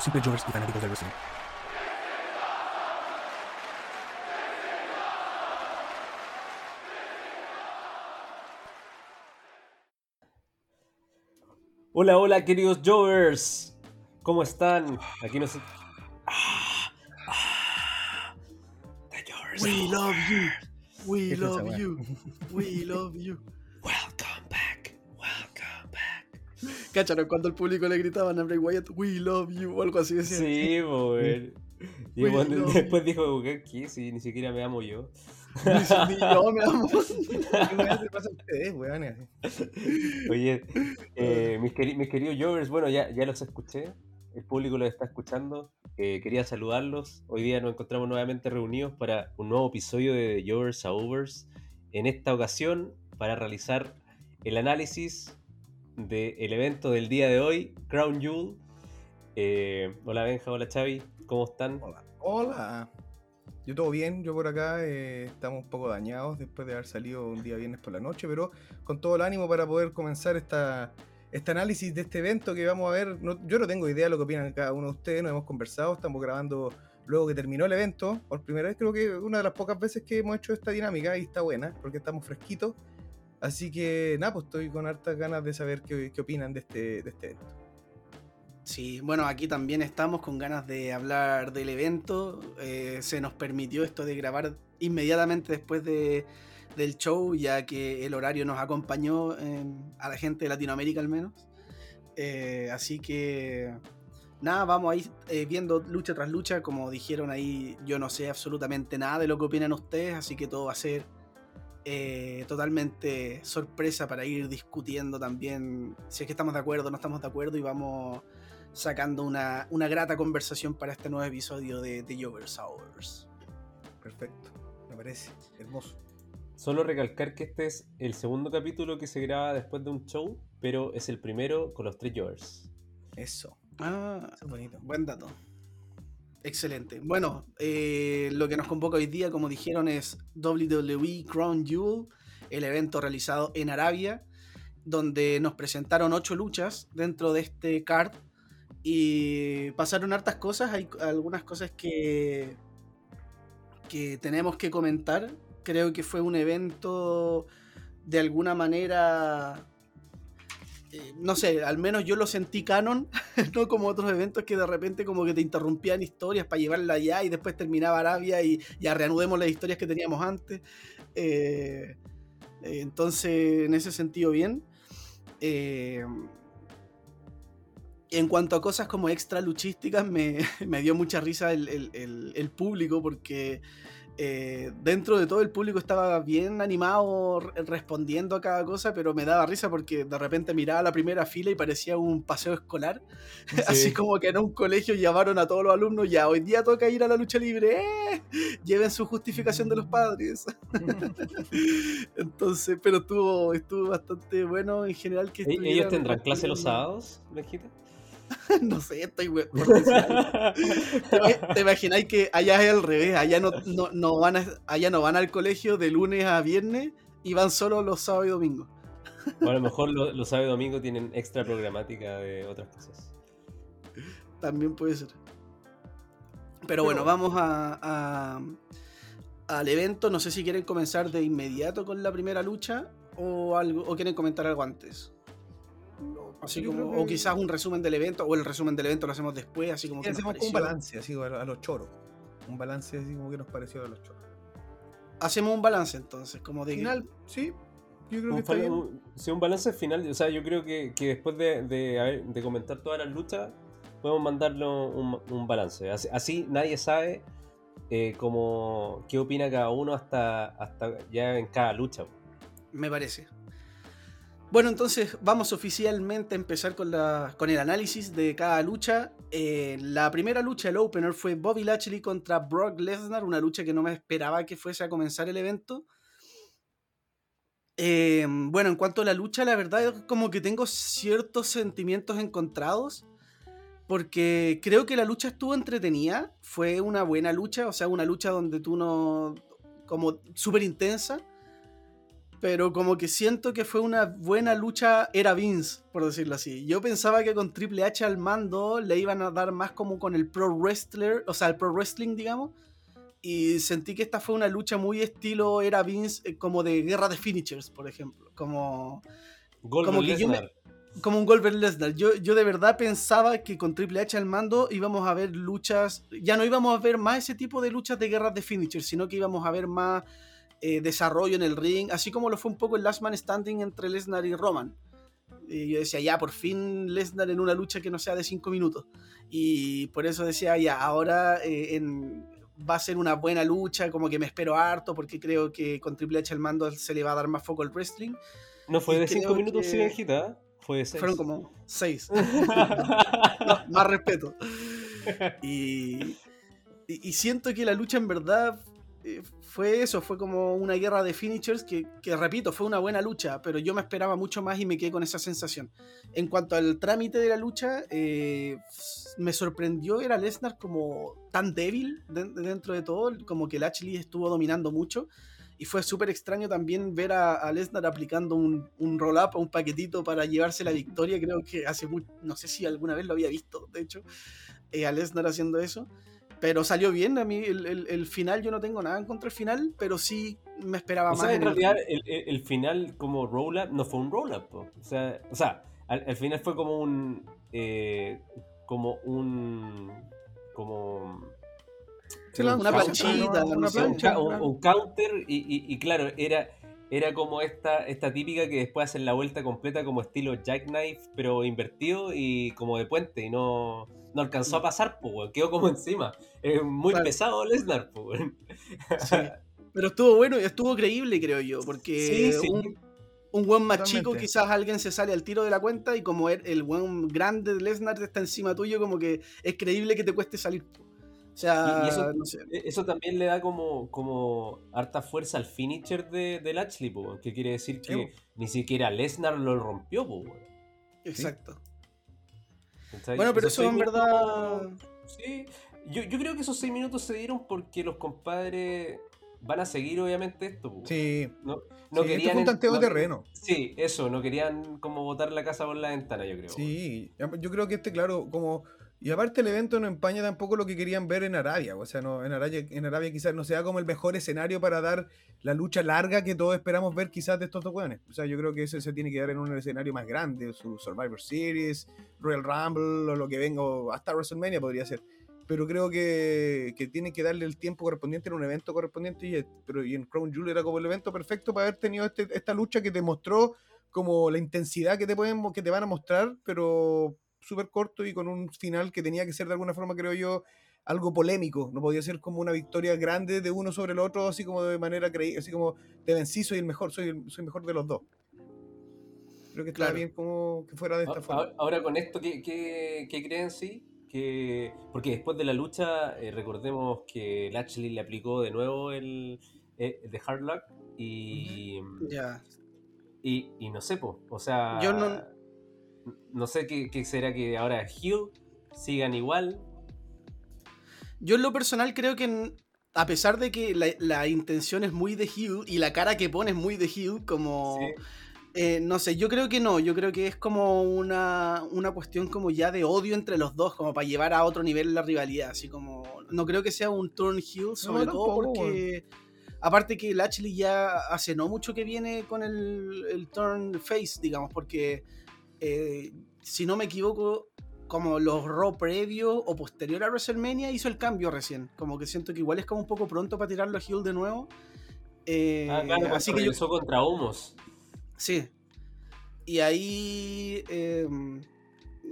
Los simples Jovers y fanáticos del wrestling. Hola, hola, queridos Jovers. ¿Cómo están? Aquí nos. Ah, ah, the Jovers We love you. We ¿Qué es esa love you. We llove you. ¿Cacharon cuando al público le gritaban a Bray Wyatt, We love you o algo así decían? Sí, pues. Y bueno, después dijo, ¿qué? Si ni siquiera me amo yo. Ni, ni yo me amo. ¿Qué weá te pasa a ustedes, weones? Oye, eh, mis, queri- mis queridos Jovers, bueno, ya, ya los escuché. El público los está escuchando. Eh, quería saludarlos. Hoy día nos encontramos nuevamente reunidos para un nuevo episodio de Jovers a Overs. En esta ocasión, para realizar el análisis del evento del día de hoy, Crown Jewel. Eh, hola Benja, hola Xavi, ¿cómo están? Hola. Hola. Yo todo bien, yo por acá eh, estamos un poco dañados después de haber salido un día viernes por la noche, pero con todo el ánimo para poder comenzar esta, este análisis de este evento que vamos a ver. Yo no tengo idea de lo que opinan cada uno de ustedes, nos hemos conversado, estamos grabando luego que terminó el evento. Por primera vez creo que una de las pocas veces que hemos hecho esta dinámica y está buena, porque estamos fresquitos. Así que nada, pues estoy con hartas ganas de saber qué, opinan de este, de este evento. Sí, bueno, aquí también estamos con ganas de hablar del evento. Eh, se nos permitió esto de grabar inmediatamente después de, del show, ya que el horario nos acompañó a la gente de Latinoamérica al menos. Eh, así que nada, vamos a ir eh, viendo lucha tras lucha. Como dijeron ahí, yo no sé absolutamente nada de lo que opinan ustedes, así que todo va a ser eh, totalmente sorpresa para ir discutiendo también si es que estamos de acuerdo o no estamos de acuerdo y vamos sacando una, una grata conversación para este nuevo episodio de The Jovers Hours. Perfecto, me parece hermoso. Solo recalcar que este es el segundo capítulo que se graba después de un show, pero es el primero con los tres Jovers. Eso, Ah, eso es bonito. buen dato. Excelente. Bueno, eh, lo que nos convoca hoy día, como dijeron, es WWE Crown Jewel, el evento realizado en Arabia, donde nos presentaron ocho luchas dentro de este card y pasaron hartas cosas. Hay algunas cosas que, que tenemos que comentar. Creo que fue un evento de alguna manera eh, no sé, al menos yo lo sentí canon, no como otros eventos que de repente como que te interrumpían historias para llevarla allá y después terminaba Arabia y ya reanudemos las historias que teníamos antes. Eh, eh, entonces, en ese sentido, bien. Eh, en cuanto a cosas como extra luchísticas, me, me dio mucha risa el, el- público porque eh, dentro de todo el público estaba bien animado re- respondiendo a cada cosa, pero me daba risa porque de repente miraba la primera fila y parecía un paseo escolar. Así como que en un colegio llamaron a todos los alumnos, ya hoy día toca ir a la lucha libre, ¡eh! lleven su justificación de los padres. Entonces, pero estuvo, estuvo bastante bueno en general que ¿E- ¿Ellos tendrán clase los sábados, Benjita? no sé, estoy we- algo. ¿Te, imagináis que allá es al revés? Allá no, no, no van a- allá no van al colegio de lunes a viernes y van solo los sábados y domingos. O a lo mejor lo- los sábados y domingos tienen extra programática de otras cosas. También puede ser. Pero bueno, vamos a, a- al evento. No sé si quieren comenzar de inmediato con la primera lucha o algo o quieren comentar algo antes. Así Yo como, creo o que- quizás un resumen del evento, o el resumen del evento lo hacemos después, así como Y que hacemos un balance, así a a los choros. Un balance así como que nos pareció a los choros. Hacemos un balance entonces, como de Final, sí, yo creo que Un, está fal- bien. un- sí, un balance final. O sea, yo creo que, que después de, de, de comentar todas las luchas, podemos mandarlo un, un balance. Así, así nadie sabe eh, como qué opina cada uno hasta, hasta ya en cada lucha. Me parece. Bueno, entonces vamos oficialmente a empezar con, la, con el análisis de cada lucha. Eh, la primera lucha, el opener, fue Bobby Lashley contra Brock Lesnar, una lucha que no me esperaba que fuese a comenzar el evento. Eh, bueno, en cuanto a la lucha, la verdad es como que tengo ciertos sentimientos encontrados. Porque creo que la lucha estuvo entretenida. Fue una buena lucha. O sea, una lucha donde tú no. como súper intensa. Pero como que siento que fue una buena lucha. Era Vince, por decirlo así. Yo pensaba que con Triple H al mando le iban a dar más como con el pro wrestler. O sea, el pro wrestling, digamos y sentí que esta fue una lucha muy estilo era Vince eh, como de guerra de finishers por ejemplo como como, que como un Goldberg Lesnar yo, yo de verdad pensaba que con Triple H al mando íbamos a ver luchas ya no íbamos a ver más ese tipo de luchas de guerras de finishers sino que íbamos a ver más eh, desarrollo en el ring así como lo fue un poco el Last Man Standing entre Lesnar y Roman y yo decía, ya, por fin Lesnar en una lucha que no sea de 5 minutos. Y por eso decía, ya, ahora eh, en, va a ser una buena lucha, como que me espero harto, porque creo que con Triple H al mando se le va a dar más foco al wrestling. No fue de 5 minutos sin agita, fue de 6. Fueron como 6. más respeto. Y, y, siento que la lucha en verdad eh, fue eso, fue como una guerra de finishers que, repito, fue una buena lucha, pero yo me esperaba mucho más y me quedé con esa sensación. En cuanto al trámite de la lucha, eh, me sorprendió era Lesnar como tan débil dentro de todo, como que Lashley estuvo dominando mucho. Y fue súper extraño también ver a, Lesnar aplicando un, un roll-up, un paquetito para llevarse la victoria. Creo que hace no sé si alguna vez lo había visto, de hecho, eh, a Lesnar haciendo eso. Pero salió bien, a mí el, final yo no tengo nada en contra del final, pero sí me esperaba más. en realidad el, final como roll-up no fue un roll-up. O sea, o sea al, final fue como un... Eh, como un... como... una planchita, un, counter y, claro, era, era como esta, esta típica que después hacen la vuelta completa como estilo jackknife, pero invertido y como de puente y no no alcanzó a pasar, pues, quedó como encima. Es muy pesado Lesnar, pues. Pero estuvo bueno y estuvo creíble, creo yo, porque un, un buen más chico, quizás alguien se sale al tiro de la cuenta y como el, buen grande de Lesnar está encima tuyo, como que es creíble que te cueste salir. O sea, e, eso, también le da como, como harta fuerza al finisher de, de Lashley, que quiere decir que ni siquiera Lesnar lo rompió. pues. Exacto. Bueno, pero eso en verdad. Sí, yo, yo, creo que esos seis minutos se dieron porque los compadres van a seguir, obviamente, esto. Sí. No, no este querían. un tanteo de terreno. Sí, eso, no querían como botar la casa por la ventana, yo creo. Sí, yo creo que este, claro, como y aparte el evento no empaña tampoco lo que querían ver en Arabia. O sea, no, en Arabia, en Arabia quizás no sea como el mejor escenario para dar la lucha larga que todos esperamos ver quizás de estos dos. O sea, yo creo que ese se tiene que dar en un escenario más grande, su Survivor Series, Royal Rumble o lo que venga, hasta WrestleMania podría ser. Pero creo que, que tienen que darle el tiempo correspondiente en un evento correspondiente. Y, pero, y en Crown Jewel era como el evento perfecto para haber tenido este, esta lucha que te mostró como la intensidad que te, pueden, que te van a mostrar, pero súper corto y con un final que tenía que ser de alguna forma, creo yo, algo polémico. No podía ser como una victoria grande de uno sobre el otro, así como de manera creíble, así como de vencí, soy el mejor, soy el, soy mejor de los dos. Creo que está bien como que fuera de esta forma. Ahora con esto, ¿qué, qué, qué creen sí? Que, porque después de la lucha, eh, recordemos que Lashley le aplicó de nuevo el, eh, de Hard Luck y, ya y, y no sé, po, o sea... Yo no, no sé qué, será que ahora Hill sigan igual. Yo en lo personal creo que a pesar de que la, intención es muy de Hill y la cara que pone es muy de Hill, como... Eh, no sé, yo creo que no, yo creo que es como una, una, cuestión como ya de odio entre los dos, como para llevar a otro nivel la rivalidad, así como... No creo que sea un turn Hill, sobre todo porque... Aparte que Lashley ya hace no mucho que viene con el, el turn face, digamos, porque eh, si no me equivoco, como los Raw previo o posterior a WrestleMania hizo el cambio recién. Como que siento que igual es como un poco pronto para tirarlo a Hill de nuevo. Eh, ah, claro, así que yo... contra Humos. Sí. Y ahí. Em,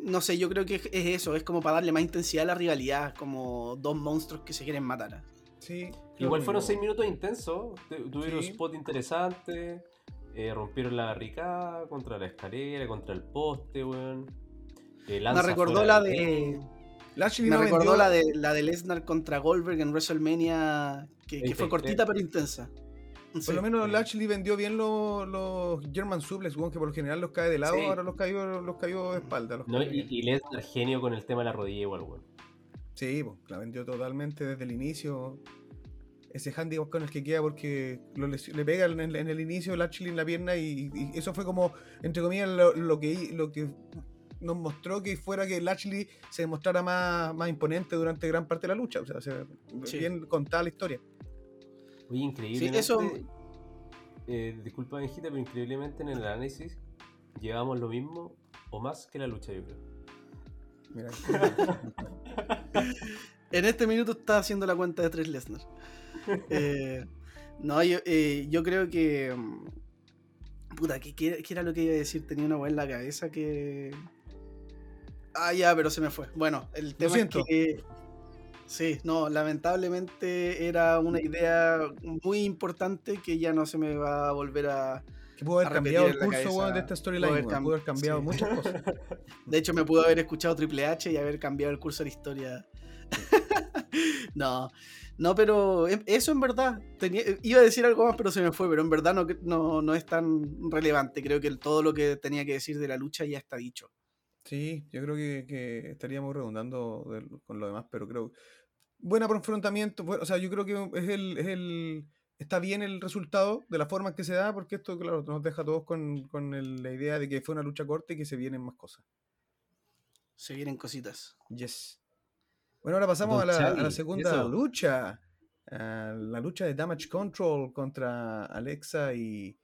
no sé, yo creo que es eso, es como para darle más intensidad a la rivalidad, como dos monstruos que se quieren matar. Sí. Igual fueron seis minutos intensos. tu- Tuvieron Sí. spot interesantes. Eh, rompieron la barricada contra la escalera, contra el poste, weón. Eh, Me recordó la de. Lashley Me no recordó vendió- la de la de Lesnar contra Goldberg en WrestleMania, que, que fue 33. cortita pero intensa. Por lo menos. Lashley vendió bien los, los German Suplex, weón, que por lo general los cae de lado, Sí. ahora los cayó, los cayó de espalda. los No, y, Lesnar genio con el tema de la rodilla igual, weón. Sí, pues, la vendió totalmente desde el inicio. Ese handicap con el que queda porque lo le pega en el, en el inicio Lashley en la pierna y, y eso fue como, entre comillas, lo, lo que, lo que nos mostró que fuera que Lashley se demostrara más, más imponente durante gran parte de la lucha. O sea, se- Sí. bien contada la historia. Oye, increíblemente. eso- eh, disculpa, Benjita, pero increíblemente en el análisis llevamos lo mismo o más que la lucha, yo creo. Mira, En este minuto está haciendo la cuenta de tres Lesnar. Eh, no, yo, eh, yo creo que. mm, Puta, ¿qué, era lo que iba a decir? Tenía una weá en la cabeza que. Ah, ya, pero se me fue. Bueno, el tema es que. Sí, no, lamentablemente era una idea muy importante que ya no se me va a volver a. que pudo haber cambiado el curso cabeza, de esta pudo storyline, weón, cam- pudo haber cambiado sí. muchas cosas. De hecho, me pudo haber escuchado Triple H y haber cambiado el curso de la historia. no, no, pero em- eso en verdad. tenía- iba a decir algo más, pero se me fue. Pero en verdad no, no, no es tan relevante. Creo que todo lo que tenía que decir de la lucha ya está dicho. Sí, yo creo que, que estaríamos redundando del- con lo demás, pero creo. Buena por enfrentamiento, bu- o sea, yo creo que es el, es el. Está bien el resultado de la forma en que se da, porque esto, claro, nos deja a todos con, con el- la idea de que fue una lucha corta y que se vienen más cosas. Se vienen cositas. Yes. Bueno, ahora pasamos a la, a la segunda eso. lucha. a la lucha de Damage Control contra Alexa y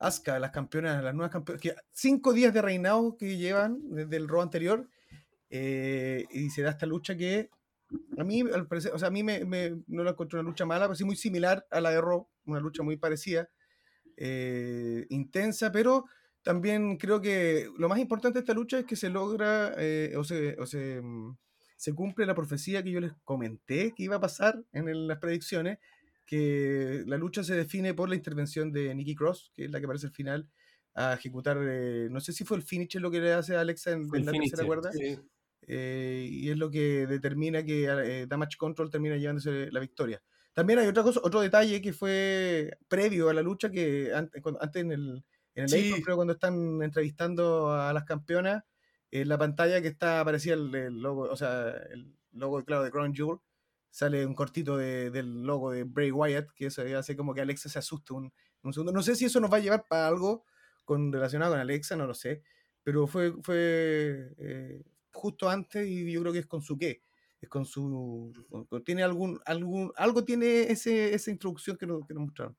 Asuka, las campeonas, las nuevas campeonas. Que cinco días de reinado que llevan desde el Raw anterior. eh, y se da esta lucha que a mí, al parecer, o sea, a mí me, me- no la encuentro una lucha mala, pero sí muy similar a la de Raw, una lucha muy parecida, eh, intensa, pero también creo que lo más importante de esta lucha es que se logra eh, o, se, o se, mm, se cumple la profecía que yo les comenté que iba a pasar en el- las predicciones, que la lucha se define por la intervención de Nikki Cross, que es la que aparece al final, a ejecutar, eh, no sé si fue el finisher lo que le hace a Alexa en, en la tercera cuerda, sí. eh, y es lo que determina que eh, Damage Control termina llevándose la victoria. También hay otra cosa, otro detalle que fue previo a la lucha, que antes, antes en el, en el Sí. Apron, creo cuando están entrevistando a las campeonas, en la pantalla que está aparecía el, el logo, o sea, el logo, claro, de Crown Jewel, sale un cortito de- del logo de Bray Wyatt, que eso hace como que Alexa se asuste un, un segundo. No sé si eso nos va a llevar para algo con, relacionado con Alexa, no lo sé, pero fue, fue eh, justo antes y yo creo que es con su qué. Es con su. con- tiene algún. algún algo tiene ese, esa introducción que nos, que nos mostraron.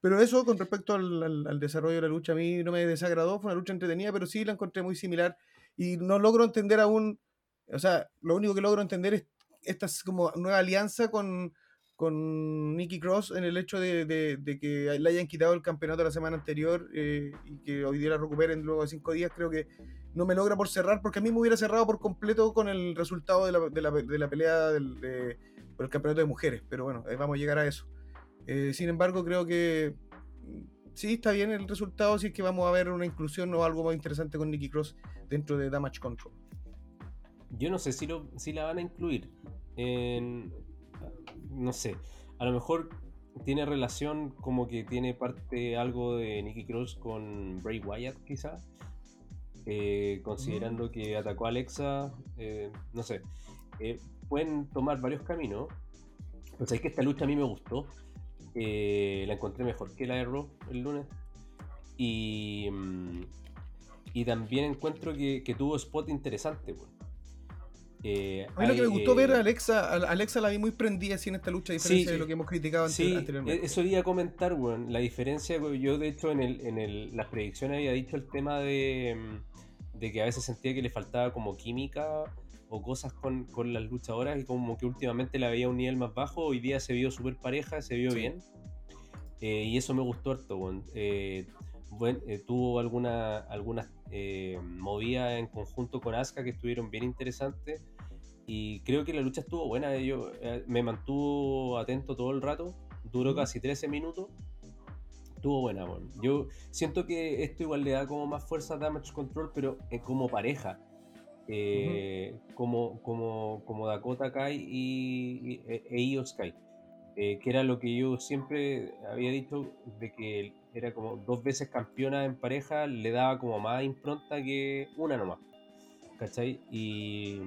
Pero eso, con respecto al, al- al desarrollo de la lucha, a mí no me desagradó. Fue una lucha entretenida, pero sí la encontré muy similar. Y no logro entender aún. O sea, lo único que logro entender es esta es como nueva alianza con, con Nikki Cross en el hecho de, de- de que le hayan quitado el campeonato la semana anterior eh, y que hoy día la recuperen luego de cinco días. Creo que no me logra por cerrar, porque a mí me hubiera cerrado por completo con el resultado de la, de la- de la pelea del, de- por el campeonato de mujeres. Pero bueno, eh, vamos a llegar a eso. Eh, sin embargo, creo que sí está bien el resultado, si es que vamos a ver una inclusión o algo más interesante con Nikki Cross dentro de Damage Control. Yo no sé si, lo, si la van a incluir. En, no sé. A lo mejor tiene relación como que tiene parte algo de Nicky Cross con Bray Wyatt, quizá. Eh, considerando que atacó a Alexa. eh, no sé. Eh, pueden tomar varios caminos. Pues es que esta lucha a mí me gustó. Eh, la encontré mejor que la de Raw el lunes. Y, mm, y también encuentro que, que tuvo spot interesante. pues. Eh, A mí lo que me gustó ver eh, a Alexa, a Alexa la vi muy prendida así en esta lucha, a diferencia Sí, de lo que hemos criticado Sí, anteriormente. e- eso iba a comentar, weón. La diferencia, yo de hecho en, el, en el, las predicciones había dicho el tema de, mm, de que a veces sentía que le faltaba como química o cosas con, con las luchadoras y como que últimamente la veía a un nivel más bajo. Hoy día se vio súper pareja, se vio Sí. bien. Eh, y eso me gustó harto. Eh, buen- eh, tuvo alguna, algunas eh, movidas en conjunto con Asuka que estuvieron bien interesantes. y creo que la lucha estuvo buena. Yo, me mantuvo atento todo el rato. Duró casi 13 minutos. Estuvo buena, bueno. Yo siento que esto igual le da como más fuerza a Damage Control, pero como pareja. Eh, como, como, como Dakota Kai y, e, e Io Sky. que era lo que yo siempre había dicho de que era como dos veces campeona en pareja, le daba como más impronta que una nomás. ¿Cachai? Y,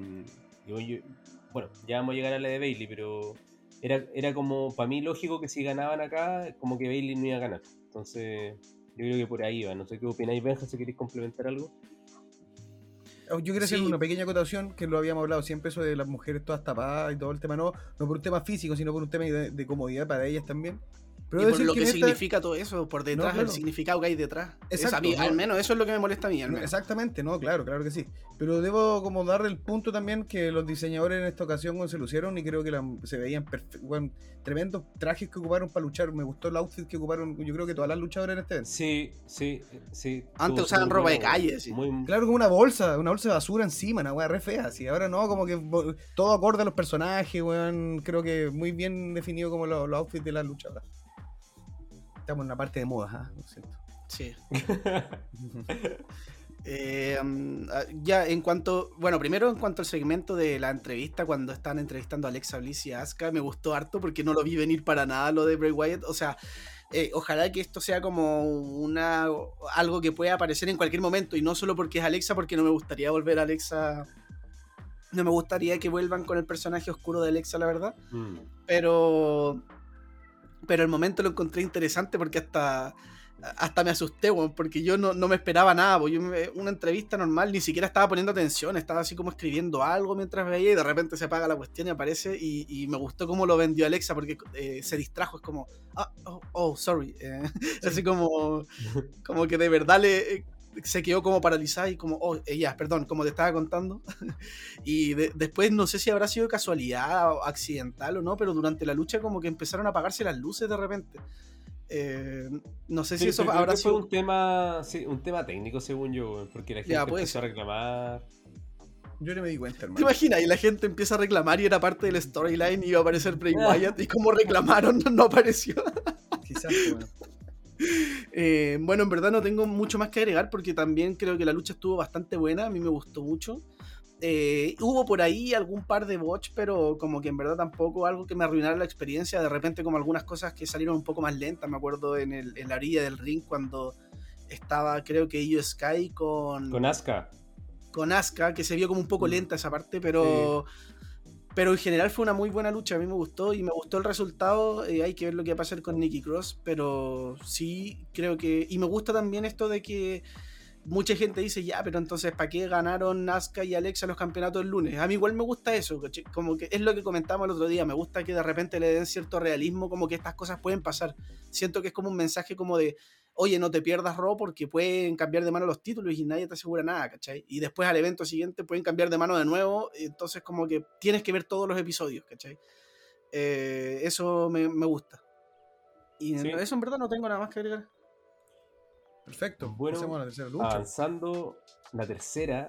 bueno, ya vamos a llegar a la de Bailey, pero era, era como, para mí lógico que si ganaban acá, como que Bailey no iba a ganar. Entonces, yo creo que por ahí va. No sé qué opináis, Benja, si queréis complementar algo. Oh, yo quería hacer una pequeña acotación que lo habíamos hablado siempre, eso de las mujeres todas tapadas y todo el tema, no, no por un tema físico, sino por un tema de comodidad para ellas también. Pero y por lo que, significa todo eso, por detrás, el significado que hay detrás. al menos eso es lo que me molesta a mí. Exactamente, no, claro, claro que sí. Pero debo como darle el punto también que los diseñadores en esta ocasión se lucieron y creo que se veían bueno, tremendos trajes que ocuparon para luchar. Me gustó el outfit que ocuparon, yo creo que todas las luchadoras en este evento. Sí, sí, sí. Antes usaban ropa de calle, sí. Claro, como una bolsa, una bolsa de basura encima, una weá re fea. Así. Ahora no, como que todo acorde a los personajes, weón. Creo que muy bien definido como los, los outfits de las luchadoras estamos en la parte de moda, ¿ah? Sí. Eh, mm, ah, ya en cuanto, bueno, primero en cuanto al segmento de la entrevista, cuando están entrevistando a Alexa Bliss y a Asuka, me gustó harto porque no lo vi venir para nada lo de Bray Wyatt. O sea, eh, ojalá que esto sea como una algo que pueda aparecer en cualquier momento y no solo porque es Alexa, porque no me gustaría volver a Alexa. No me gustaría que vuelvan con el personaje oscuro de Alexa, la verdad. Mm. Pero pero el momento lo encontré interesante porque hasta, hasta me asusté, porque yo no, me esperaba nada, una entrevista normal ni siquiera estaba poniendo atención, estaba así como escribiendo algo mientras veía y de repente se apaga la cuestión y aparece y, me gustó cómo lo vendió Alexa porque eh, se distrajo, es como, ah, oh, oh, sorry, eh, así como, como que de verdad le se quedó como paralizada y como, oh, ella, perdón, como te estaba contando. y después no sé si habrá sido casualidad o accidental o no, pero durante la lucha como que empezaron a apagarse las luces de repente. Eh, no sé si eso habrá sido un tema, un tema técnico según yo, porque la gente empezó a reclamar. Yo no me di cuenta, hermano. ¿Te imaginas? Y la gente empieza a reclamar y era parte del storyline y iba a aparecer Bray Wyatt y como reclamaron no apareció. Quizás, bueno. Eh, bueno, en verdad no tengo mucho más que agregar porque también creo que la lucha estuvo bastante buena, a mí me gustó mucho. Eh, hubo por ahí algún par de bots, pero como que en verdad tampoco algo que me arruinara la experiencia. De repente como algunas cosas que salieron un poco más lentas. Me acuerdo en, el, en la orilla del ring cuando estaba creo que Io Sky con... Con Asuka. Con Asuka, que se vio como un poco mm. lenta esa parte, pero... Pero en general fue una muy buena lucha, a mí me gustó y me gustó el resultado. Eh, hay que ver lo que va a pasar con Nicky Cross, pero sí creo que. Y me gusta también esto de que mucha gente dice, ya, pero entonces, ¿para qué ganaron Nazca y Alexa los campeonatos el lunes? A mí igual me gusta eso, como que es lo que comentamos el otro día, me gusta que de repente le den cierto realismo, como que estas cosas pueden pasar. Siento que es como un mensaje como de, oye, no te pierdas Raw porque pueden cambiar de mano los títulos y nadie te asegura nada, ¿cachai? Y después al evento siguiente pueden cambiar de mano de nuevo, entonces como que tienes que ver todos los episodios, ¿cachai? Eh, eso me, gusta. Y eso en verdad no tengo nada más que agregar. Perfecto. Bueno, la tercera lucha. avanzando la tercera,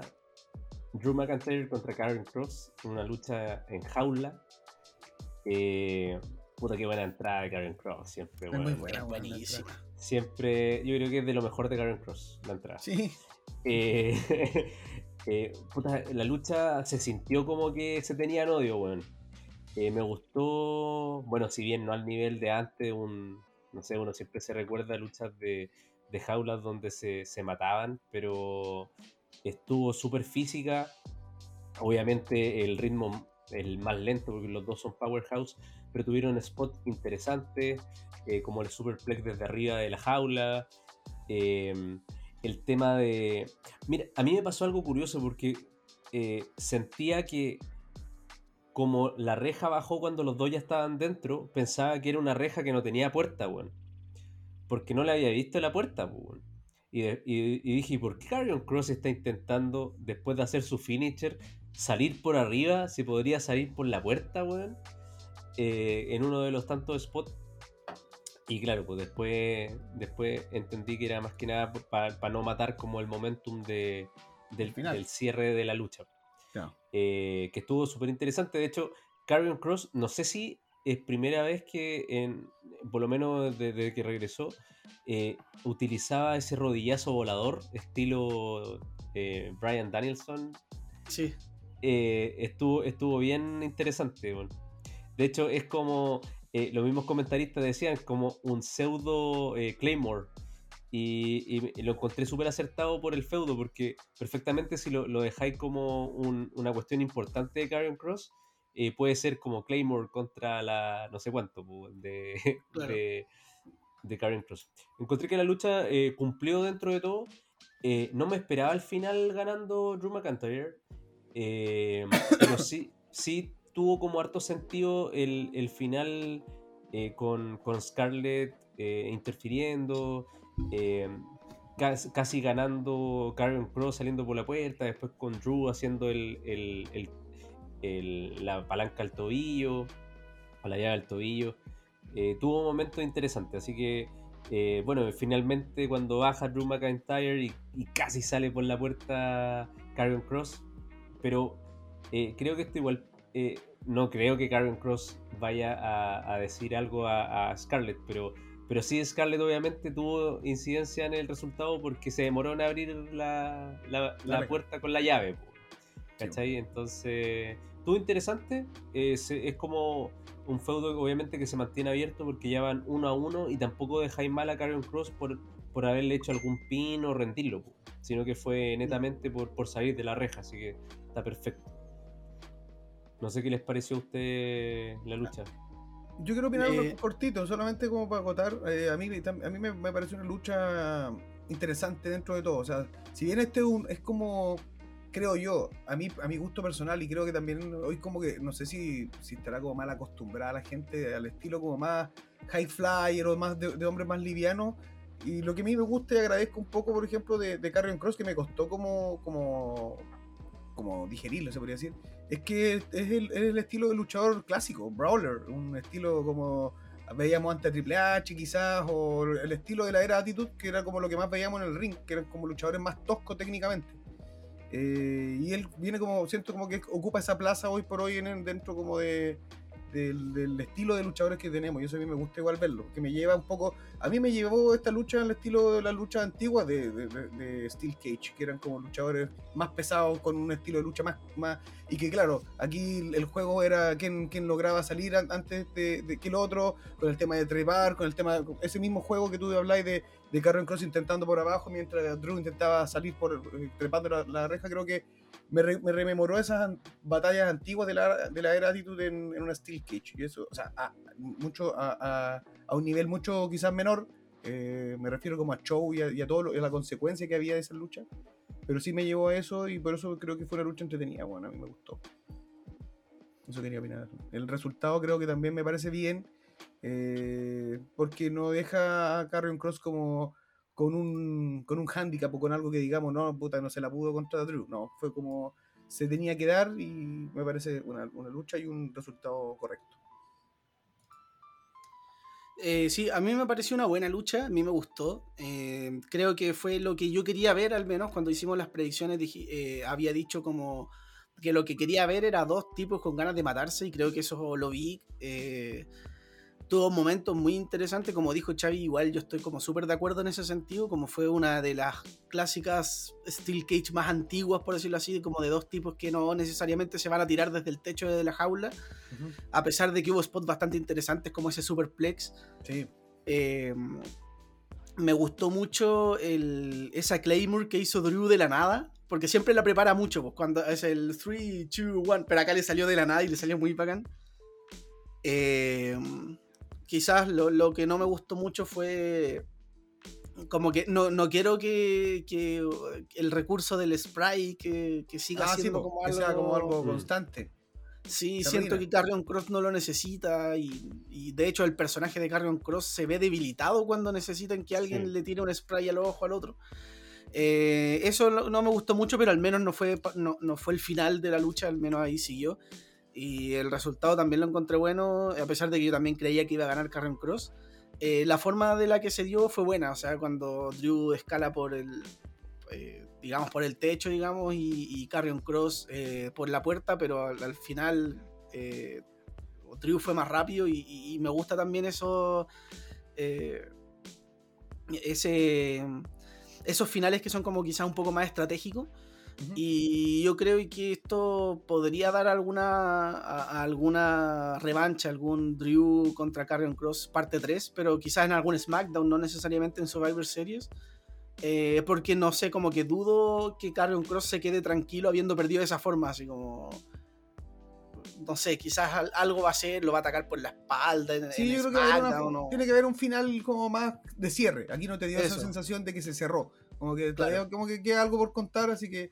Drew McIntyre contra Karen Cross, una lucha en jaula. Eh, Puta, qué buena entrada de Karen Cross, siempre. muy buena, buenísima. Siempre, yo creo que es de lo mejor de Karen Cross, la entrada. Sí. Eh, eh, puta, la lucha se sintió como que se tenían odio, weón. Eh, me gustó, bueno, si bien no al nivel de antes, un, no sé, uno siempre se recuerda luchas de, de jaulas donde se, se mataban, pero estuvo súper física. Obviamente el ritmo el más lento porque los dos son powerhouse, pero tuvieron spot interesantes, eh, como el superplex desde arriba de la jaula. Em, el tema de. Mira, a mí me pasó algo curioso porque eh, sentía que como la reja bajó cuando los dos ya estaban dentro, pensaba que era una reja que no tenía puerta, weón. Porque no le había visto la puerta, weón. Y, y, dije, ¿por qué Carrion Cross está intentando, después de hacer su finisher, salir por arriba? Si podría salir por la puerta, weón. Eh, en uno de los tantos spots. Y claro, pues después, después entendí que era más que nada para no matar como el momentum de, del, del, cierre de la lucha. que estuvo súper interesante. De hecho, Carrion Cross, no sé si es primera vez que, en, por lo menos desde que regresó, eh, utilizaba ese rodillazo volador, estilo eh, Brian Danielson. Sí. Eh, estuvo, estuvo bien interesante. De hecho, es como los mismos comentaristas decían, como un pseudo Claymore. Y, lo encontré súper acertado por el feudo, porque perfectamente si lo, dejáis como una cuestión importante de Karen Cross, eh, puede ser como Claymore contra la no sé cuánto de, de, Karen Cross. Encontré que la lucha eh, cumplió dentro de todo. Eh, no me esperaba al final ganando Drew McIntyre, pero sí, sí tuvo como harto sentido el, el final con, con, Scarlett interfiriendo. Casi, ganando Karen Cross saliendo por la puerta, después con Drew haciendo el, el la palanca al tobillo, o la llave al tobillo. Eh, tuvo momentos interesantes, así que eh, bueno, finalmente cuando baja Drew McIntyre y, casi sale por la puerta Karen Cross, pero eh, creo que esto igual, no creo que Karen Cross vaya a, decir algo a, Scarlett, pero, pero sí Scarlett obviamente tuvo incidencia en el resultado porque se demoró en abrir la, la puerta con la llave. ¿Cachai? Entonces Estuvo interesante. es como un feudo obviamente que se mantiene abierto porque ya van uno a uno y tampoco dejáis mal a Karen Cross por, por haberle hecho algún pin o rendirlo, sino que fue netamente por, por salir de la reja, así que está perfecto. No sé qué les pareció a usted la lucha. Yo quiero opinar algo eh, cortito, solamente como para acotar. Eh, a mí, a mí me, me pareció una lucha interesante dentro de todo. O sea, si bien este es como creo yo, a mí, a mi gusto personal, y creo que también hoy como que, no sé si, si estará como mal acostumbrada la gente al estilo como más high flyer o más de, hombre más liviano. Y lo que a mí me gusta y agradezco un poco, por ejemplo, de, de Carrion Cross, que me costó como, como, como digerirlo, se podría decir, es que es el, es el estilo de luchador clásico, brawler, un estilo como veíamos antes a Triple H quizás, o el estilo de la era Attitude, que era como lo que más veíamos en el ring, que eran como luchadores más toscos técnicamente. Eh, y él viene como, siento como que ocupa esa plaza hoy por hoy en, dentro como de, del, estilo de luchadores que tenemos. Y eso a mí me gusta igual verlo, que me lleva un poco. A mí me llevó esta lucha al estilo de las luchas antiguas de, de, Steel Cage, que eran como luchadores más pesados, con un estilo de lucha más. más y que, claro, aquí el juego era quien, quien lograba salir antes de, que el otro, con el tema de trepar, con el tema. Ese mismo juego que tú habláis de, de Carrion Cross intentando por abajo, mientras Drew intentaba salir por eh, trepando la reja, creo que me, rememoró esas batallas antiguas de la, de la era Attitude en, en, una Steel Cage. Y eso, o sea, a, mucho, a, a, un nivel mucho quizás menor. Eh, me refiero como a show y a, y a todo la consecuencia que había de esa lucha. Pero sí me llevó a eso y por eso creo que fue una lucha entretenida. Bueno, a mí me gustó. Eso quería opinar. El resultado creo que también me parece bien. Eh, porque no deja a Carrion Cross como con un, con un handicap o con algo que digamos, no, puta, no se la pudo contra Drew. No, fue como se tenía que dar y me parece una, lucha y un resultado correcto. Eh, sí, a mí me pareció una buena lucha, a mí me gustó. Eh, creo que fue lo que yo quería ver, al menos cuando hicimos las predicciones, eh, había dicho como que lo que quería ver era dos tipos con ganas de matarse y creo que eso lo vi tuvo momentos muy interesantes, como dijo Xavi, igual yo estoy como súper de acuerdo en ese sentido, como fue una de las clásicas Steel Cage más antiguas, por decirlo así, como de dos tipos que no necesariamente se van a tirar desde el techo de la jaula, a pesar de que hubo spots bastante interesantes como ese Superplex. Sí. Eh, me gustó mucho el, esa Claymore que hizo Drew de la nada, porque siempre la prepara mucho, pues cuando es el 3, 2, 1, pero acá le salió de la nada y le salió muy bacán. Eh, quizás lo, que no me gustó mucho fue como que no, quiero que, el recurso del spray que, siga ah, siendo como, algo, mm. constante. Sí, siento que Carrion Cross no lo necesita y, de hecho el personaje de Carrion Cross se ve debilitado cuando necesitan que alguien le tire un spray al ojo al otro. Eh, eso no, me gustó mucho, pero al menos no fue, no, no, fue el final de la lucha, al menos ahí siguió. Y el resultado también lo encontré bueno, a pesar de que yo también creía que iba a ganar Karen Cross. Eh, la forma de la que se dio fue buena, o sea, cuando Drew escala por el. Eh, digamos, por el techo, digamos, y, y Carrion Cross eh, por la puerta, pero al, final eh, Drew fue más rápido y, me gusta también eso, eh, ese, esos finales que son como quizás un poco más estratégicos. Y yo creo que esto podría dar alguna, alguna revancha, algún Drew contra Carrion Cross parte 3, pero quizás en algún SmackDown, no necesariamente en Survivor Series. Eh, porque no sé, como que dudo que Carrion Cross se quede tranquilo habiendo perdido de esa forma, así como. No sé, quizás algo va a ser, lo va a atacar por la espalda. sí, yo creo que tiene que haber un final como más de cierre. Aquí no te dio esa sensación de que se cerró. Como que como que queda algo por contar, así que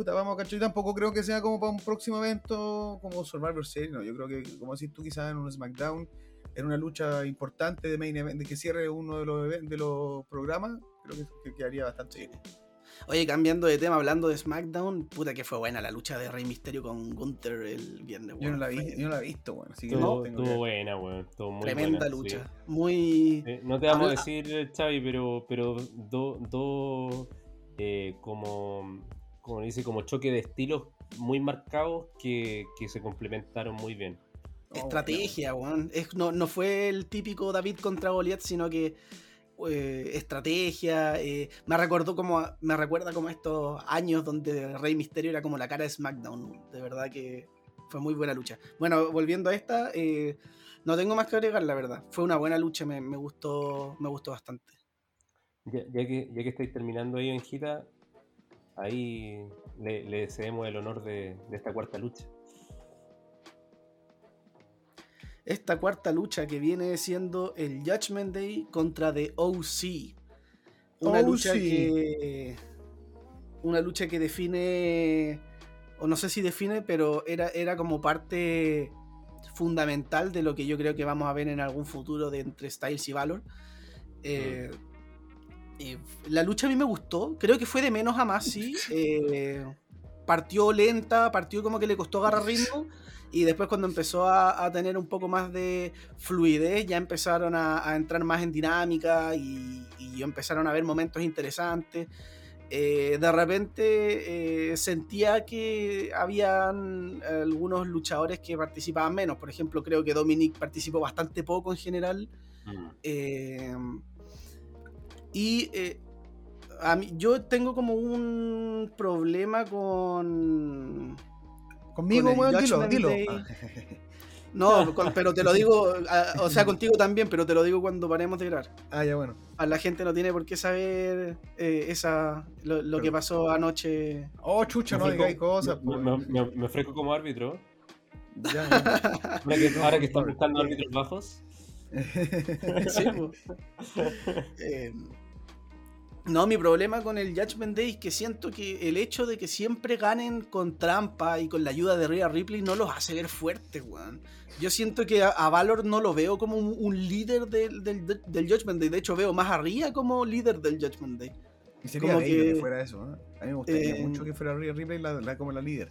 puta, vamos a cachar. Yo tampoco creo que sea como para un próximo evento como Survivor Series, no. Yo creo que, como decís tú, quizás en un SmackDown, en una lucha importante de main event, de que cierre uno de los, de los programas, creo que, quedaría bastante bien. Oye, cambiando de tema, hablando de SmackDown, puta que fue buena la lucha de Rey Misterio con Gunther el viernes. Yo, no la vi, yo no la he visto, bueno, así que estuvo, estuvo buena, weón. muy Tremenda lucha. Muy. no te vamos a decir, Xavi, pero, pero dos do, eh, como, como dice, como choque de estilos muy marcados que, que se complementaron muy bien. Estrategia, weón. no, no fue el típico David contra Goliath, sino que eh, estrategia. Eh, me recordó como me recuerda como estos años donde Rey Misterio era como la cara de SmackDown. De verdad que fue muy buena lucha. Bueno, volviendo a esta, eh, no tengo más que agregar, la verdad. Fue una buena lucha, me, gustó, me gustó bastante. Ya, que, ya que estáis terminando ahí en Gita, ahí le, le cedemos el honor de esta cuarta lucha. esta cuarta lucha que viene siendo el Judgment Day contra The OC. Una lucha que. Una lucha que define. O no sé si define, pero era, era como parte fundamental de lo que yo creo que vamos a ver en algún futuro de entre Styles y Valor. Eh, la lucha a mí me gustó. Creo que fue de menos a más, sí. Eh, partió lenta, partió como que le costó agarrar ritmo. Y después cuando empezó a, tener un poco más de fluidez, ya empezaron a, entrar más en dinámica y, empezaron a ver momentos interesantes. Eh, de repente eh, sentía que habían algunos luchadores que participaban menos. Por ejemplo, creo que Dominic participó bastante poco en general. Mm. Eh, y a mí, yo tengo como un problema con Conmigo, dilo, dilo. No, pero te lo digo, o sea, contigo también, pero te lo digo cuando paremos de grabar. Ah, ya bueno. A la gente no tiene por qué saber eh, esa lo, que pasó anoche. Oh, chucha, no digáis cosas. Me, me, ofrezco como árbitro. Ya, ahora, que, están buscando árbitros bajos. sí, eh, no, mi problema con el Judgment Day es que siento que el hecho de que siempre ganen con trampa y con la ayuda de Rhea Ripley no los hace ver fuertes, weón. Yo siento que a, Valor no lo veo como un, líder del, Judgment Day. De hecho, veo más a Rhea como líder del Judgment Day. Y sería como que, fuera eso, ¿no? A mí me gustaría eh, mucho que fuera Rhea Ripley como la líder.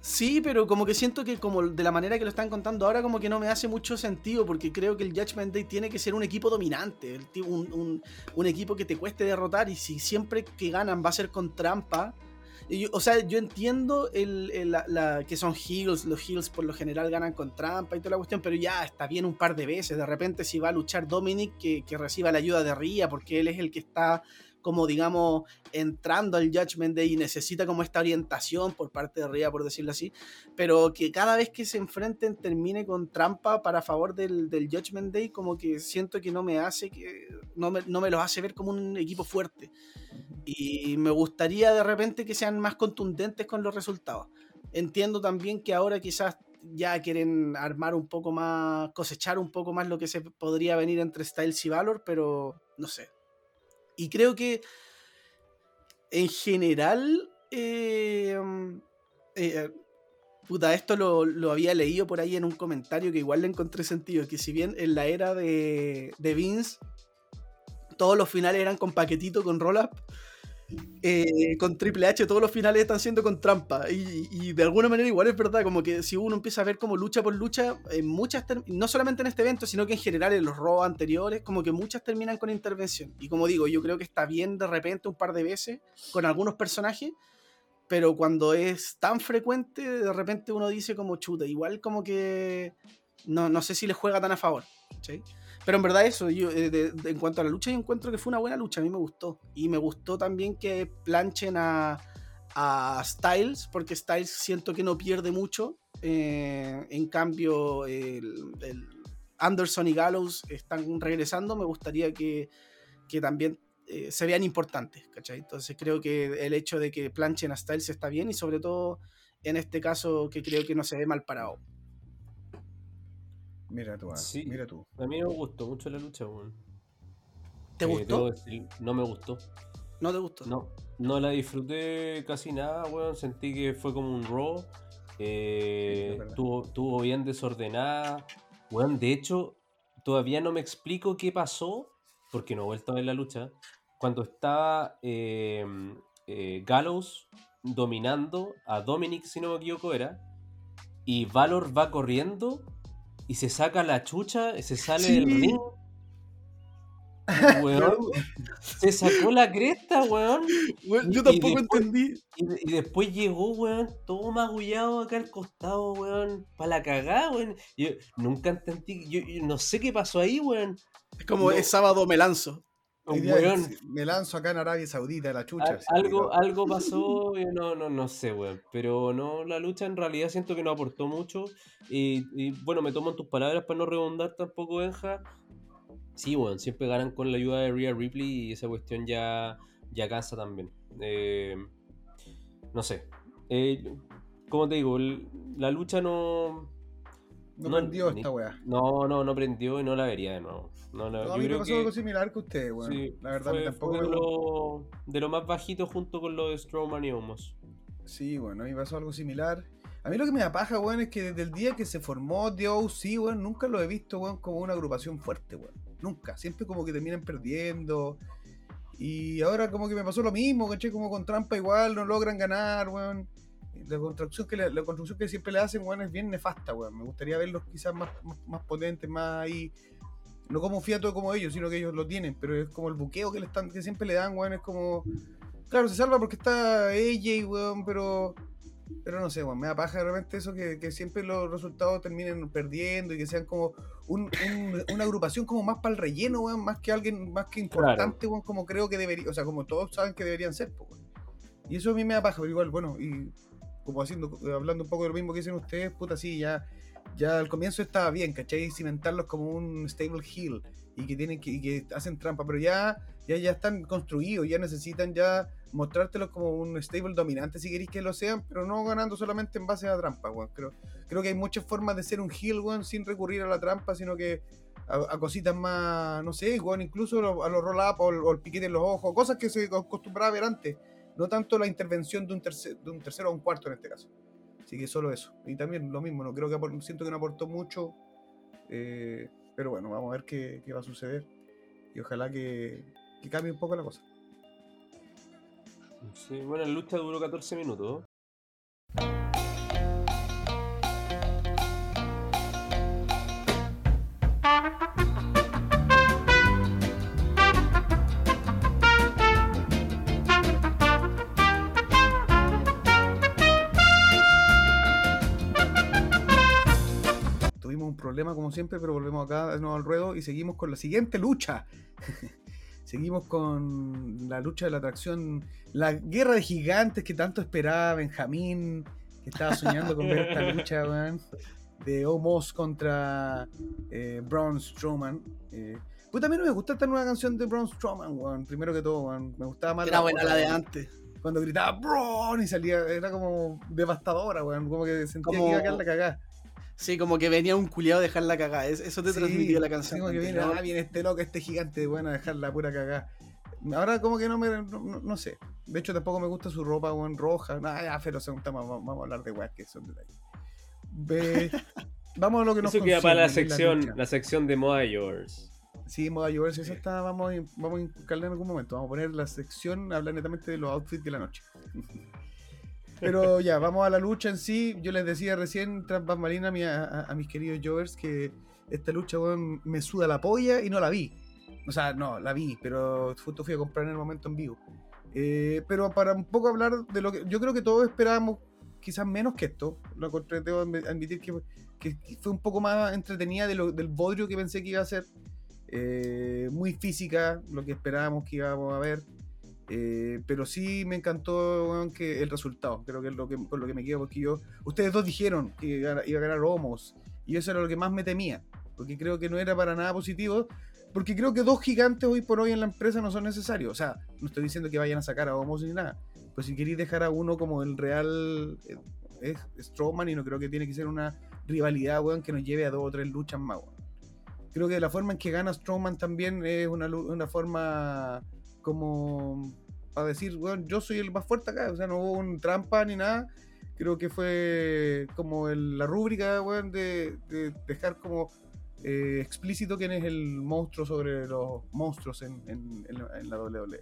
Sí, pero como que siento que como de la manera que lo están contando ahora como que no me hace mucho sentido porque creo que el Judgment Day tiene que ser un equipo dominante, un, un, equipo que te cueste derrotar y si siempre que ganan va a ser con trampa. o sea, yo entiendo el, que son heels, los heels por lo general ganan con trampa y toda la cuestión, pero ya está bien un par de veces. De repente si va a luchar Dominic que, que reciba la ayuda de Ria porque él es el que está como digamos entrando al Judgment Day y necesita como esta orientación por parte de Rhea, por decirlo así, pero que cada vez que se enfrenten termine con trampa para favor del, del Judgment Day, como que siento que no me hace, que no me, no me los hace ver como un equipo fuerte. Y me gustaría de repente que sean más contundentes con los resultados. Entiendo también que ahora quizás ya quieren armar un poco más, cosechar un poco más lo que se podría venir entre Styles y Valor, pero no sé, y creo que en general, eh, eh, puta, esto lo, había leído por ahí en un comentario que igual le encontré sentido, que si bien en la era de, de Vince todos los finales eran con paquetito, con roll-up, eh, con Triple H todos los finales están siendo con trampa. Y, de alguna manera igual es verdad, como que si uno empieza a ver como lucha por lucha, en muchas, no solamente en este evento, sino que en general en los robos anteriores, como que muchas terminan con intervención. Y como digo, yo creo que está bien de repente un par de veces con algunos personajes, pero cuando es tan frecuente, de repente uno dice como chuta, igual como que no, no sé si le juega tan a favor. ¿sí? Pero en verdad eso, yo, eh, en cuanto a la lucha, yo encuentro que fue una buena lucha, a mí me gustó. Y me gustó también que planchen a, a Styles, porque Styles siento que no pierde mucho. Eh, en cambio, el, Anderson y Gallows están regresando. Me gustaría que, que también eh, se vean importantes, ¿cachai? Entonces creo que el hecho de que planchen a Styles está bien y sobre todo en este caso que creo que no se ve mal parado. Mira tú, ah, mira tú. A mí me gustó mucho la lucha, weón. ¿Te eh, gustó? no me gustó. ¿No te gustó? No, no la disfruté casi nada, weón. Sentí que fue como un Raw. Eh, estuvo, bien desordenada. Weón, de hecho, todavía no me explico qué pasó, porque no he vuelto a ver la lucha. Cuando estaba em, eh, Gallows dominando a Dominic, si no me equivoco, era. Y Valor va corriendo y se saca la chucha, se sale del ring. Weón, se sacó la cresta, weón. yo tampoco entendí. Y, después llegó, weón, todo magullado acá al costado, weón, para la cagada, weón. Yo nunca entendí, yo, no sé qué pasó ahí, weón. Es como es sábado me lanzo me lanzo acá en Arabia Saudita, la chucha. algo, algo pasó, no, no, no sé, weón. Pero no, la lucha en realidad siento que no aportó mucho. Y, bueno, me tomo tus palabras para no redundar tampoco, Benja. Sí, weón, siempre ganan con la ayuda de Rhea Ripley y esa cuestión ya, ya cansa también. Eh, no sé. Eh, como te digo, la lucha no. No, prendió esta weá. No, no, no prendió y no la vería de nuevo. No, no, a mí me pasó algo similar que usted, weón. la verdad, tampoco de, lo, de lo más bajito junto con lo de Strowman y Homos. Sí, bueno, a mí me pasó algo similar. A mí lo que me apaja, weón, es que desde el día que se formó The OC, weón, nunca lo he visto, weón, como una agrupación fuerte, weón. Nunca. Siempre como que terminan perdiendo. Y ahora como que me pasó lo mismo, ¿caché? Como con trampa igual, no logran ganar, weón. La construcción que, la construcción que siempre le hacen, weón, es bien nefasta, weón. Me gustaría verlos quizás más, más, más potentes, más ahí no como Fiato como ellos, sino que ellos lo tienen, pero es como el buqueo que, le están, que siempre le dan, weón, es como... Claro, se salva porque está AJ, weón, pero... Pero no sé, weón, me da paja de repente eso que, siempre los resultados terminen perdiendo y que sean como una agrupación como más para el relleno, weón, más que alguien más que importante, weón, como creo que debería, o sea, como todos saben que deberían ser, weón. Y eso a mí me da paja, pero igual, bueno, y como haciendo, hablando un poco de lo mismo que dicen ustedes, puta, sí, ya ya al comienzo estaba bien, ¿cachai? Cimentarlos como un stable hill y que tienen que, y que hacen trampa, pero ya, ya, ya están construidos, ya necesitan ya mostrártelos como un stable dominante si queréis que lo sean, pero no ganando solamente en base a trampa, weón. Creo, creo que hay muchas formas de ser un hill, weón, sin recurrir a la trampa, sino que a, cositas más, no sé, weón, incluso a los roll-up o, el piquete en los ojos, cosas que se acostumbraba a ver antes, no tanto la intervención de un, de un tercero o un cuarto en este caso. Así que solo eso. Y también lo mismo, no creo que siento que no aportó mucho. Eh, pero bueno, vamos a ver qué, va a suceder. Y ojalá que, que, cambie un poco la cosa. Sí, bueno, la lucha duró 14 minutos. Problema como siempre, pero volvemos acá de nuevo al ruedo y seguimos con la siguiente lucha. seguimos con la lucha de la atracción, la guerra de gigantes que tanto esperaba Benjamín, que estaba soñando con ver esta lucha, de Omos contra eh, Braun Strowman. Eh, pues también me gusta esta nueva canción de Braun Strowman, Primero que todo, Me gustaba más. Era buena la de antes. Cuando gritaba Braun y salía, era como devastadora, Como que sentía que iba a quedar la cagada. Sí, como que venía un culiado a dejar la cagada. Eso te transmitió la canción. como que viene, ah, viene este loco, este gigante, bueno, a dejar la pura cagada. Ahora como que no me, no, sé. De hecho tampoco me gusta su ropa, weón, roja. Nada, ya, pero vamos, vamos a hablar de weas que son detalles. vamos a lo que nos Eso queda para la sección, la sección de moda yours. Sí, moda Jovers, esa está, vamos, a- vamos a inculcarla en algún momento. Vamos a poner la sección, hablar netamente de los outfits de la noche. Pero ya, vamos a la lucha en sí. Yo les decía recién, tras bambalina, a, a- mis queridos Jovers, que esta lucha, me suda la polla y no la vi. O sea, no, la vi, pero justo fui a comprar en el momento en vivo. Eh, pero para un poco hablar de lo que. Yo creo que todos esperábamos quizás menos que esto. Lo encontré, debo admi- admitir que, que fue un poco más entretenida de lo- del bodrio que pensé que iba a ser. Eh, muy física, lo que esperábamos que íbamos a ver. Eh, pero sí me encantó weón, que el resultado. Creo que es lo que, con lo que me quedo. Porque yo. Ustedes dos dijeron que iba a ganar Homos. Y eso era lo que más me temía. Porque creo que no era para nada positivo. Porque creo que dos gigantes hoy por hoy en la empresa no son necesarios. O sea, no estoy diciendo que vayan a sacar a Homos ni nada. Pues si queréis dejar a uno como el real eh, es Strowman y no creo que tiene que ser una rivalidad, weón, que nos lleve a dos o tres luchas más, weón. Creo que la forma en que gana Strowman también es una, una forma como para decir, weón, yo soy el más fuerte acá. O sea, no hubo un trampa ni nada. Creo que fue como el- la rúbrica, weón, de, de dejar como eh, explícito quién es el monstruo sobre los monstruos en, en- en la, en la WWE.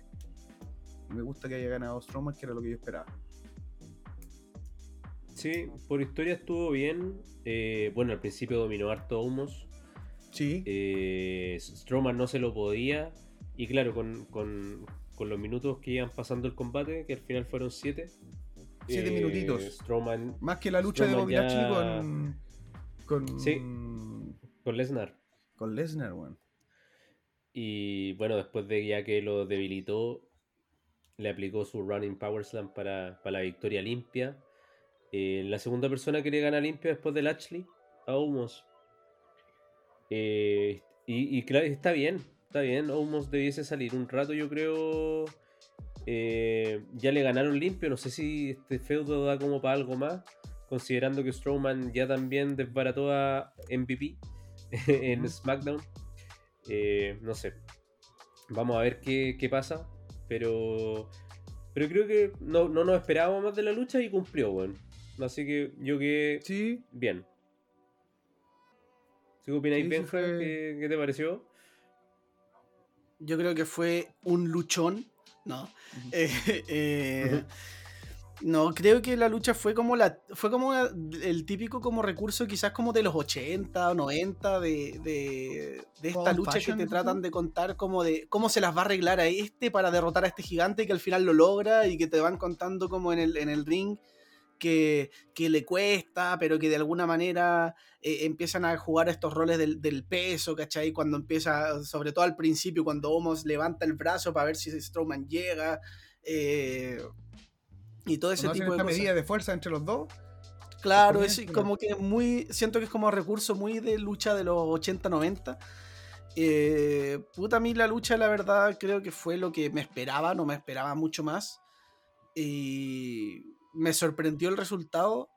Me gusta que haya ganado Strowman, que era lo que yo esperaba. Sí, por historia estuvo bien. Eh, bueno, al principio dominó harto Humos. Sí, Eh, Strowman no se lo podía. Y claro, con, con- con los minutos que iban pasando el combate, que al final fueron siete. Siete minutitos. Strowman más que la lucha de Bobby ya- con. con. Sí. con Lesnar. con Lesnar, weón. Y bueno, después de ya que lo debilitó, le aplicó su Running Power Slam para, para la victoria limpia. Eh, la segunda persona que le gana limpia después de Lashley, a Humos. Eh, y, y claro, está bien, está bien. Humos debiese salir un rato, yo creo. Eh, ya le ganaron limpio. No sé si este feudo da como para algo más. Considerando que Strowman ya también desbarató a MVP en. SmackDown. Eh, no sé. Vamos a ver qué, qué pasa. Pero. Pero creo que no, no nos esperábamos más de la lucha y cumplió, weón. Así que yo que Sí, bien. ¿Sí qué opináis, sí Benja? fue- ¿Qué, qué te pareció? Yo creo que fue un luchón, ¿no? Eh, eh, no, creo que la lucha fue como la fue como el típico como recurso quizás como de los 80 o 90 de, de, de esta lucha que te tratan de contar como de cómo se las va a arreglar a este para derrotar a este gigante que al final lo logra y que te van contando como en el, en el ring que, que le cuesta, pero que de alguna manera eh, empiezan a jugar estos roles del, del peso, ¿cachai? Cuando empieza, sobre todo al principio, cuando Homos levanta el brazo para ver si Strowman llega. eh, y todo ese ¿no hacen tipo de cosas. medida de fuerza entre los dos? Claro, es como que muy. Siento que es como recurso muy de lucha de los 80-90. Eh, puta, a mí la lucha, la verdad, creo que fue lo que me esperaba, no me esperaba mucho más. Y me sorprendió el resultado.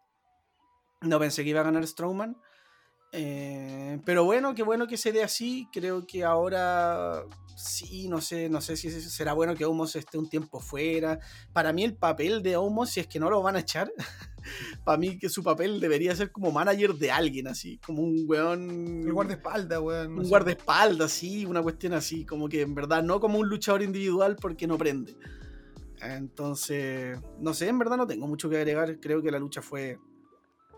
No pensé que iba a ganar Strowman. Eh, pero bueno, qué bueno que se dé así. Creo que ahora sí, no sé, no sé si será bueno que Omos esté un tiempo fuera. Para mí el papel de Omos, si es que no lo van a echar, para mí que su papel debería ser como manager de alguien, así, como un weón. El guardaespaldas, weón. no Un sé. guardaespaldas, sí, una cuestión así, como que en verdad no como un luchador individual porque no prende. Entonces, no sé, en verdad no tengo mucho que agregar. Creo que la lucha fue.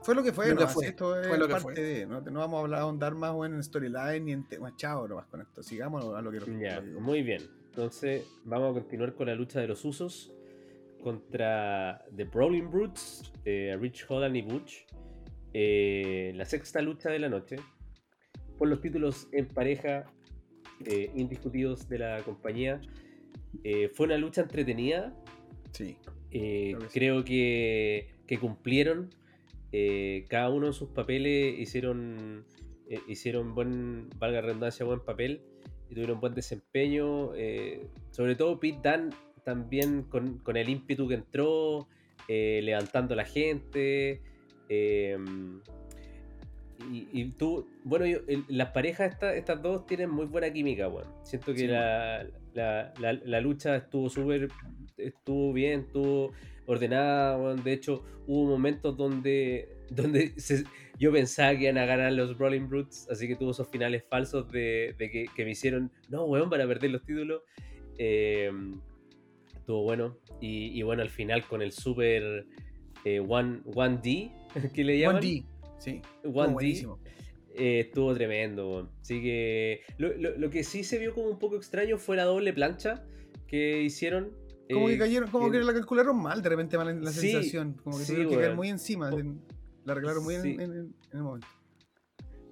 Fue lo que fue, Lo que nomás, fue, Esto es fue lo que parte fue. de. No, no vamos a hablar, ahondar más weón, en storyline ni en temas. Chao, nomás con esto. Sigamos a lo que Ya, lo muy bien. Entonces, vamos a continuar con la lucha de los usos contra The Brawling Brutes, eh, Rich Holland y Butch. Eh, la sexta lucha de la noche. Por los títulos en pareja eh, indiscutidos de la compañía. Eh, fue una lucha entretenida. Sí. Eh, Creo que sí. que, que cumplieron. Eh, cada uno en sus papeles hicieron, eh, hicieron buen, valga la redundancia, buen papel y tuvieron buen desempeño. eh, sobre todo Pete Dan también con, con el ímpetu que entró, eh, levantando a la gente. Y, y tú, bueno, yo- el- las parejas, esta- estas dos tienen muy buena química, weón. Siento que Sí, la, la- la- la lucha estuvo súper, estuvo bien, estuvo ordenada, weón. De hecho, hubo momentos donde, donde se- Yo pensaba que iban a ganar los Brawling Brutes, así que tuvo esos finales falsos de, que, me hicieron, no, weón, para perder los títulos. Em, estuvo bueno. Y, bueno, al final con el Super eh, One, 1D, que le llaman. 1D, sí. 1D. Eh, estuvo tremendo, así que lo, que sí se vio como un poco extraño fue la doble plancha que hicieron. Como que eh, cayeron, como que, la calcularon mal de repente mal la sensación, como que tuvieron que caer muy encima, la arreglaron muy en, el momento.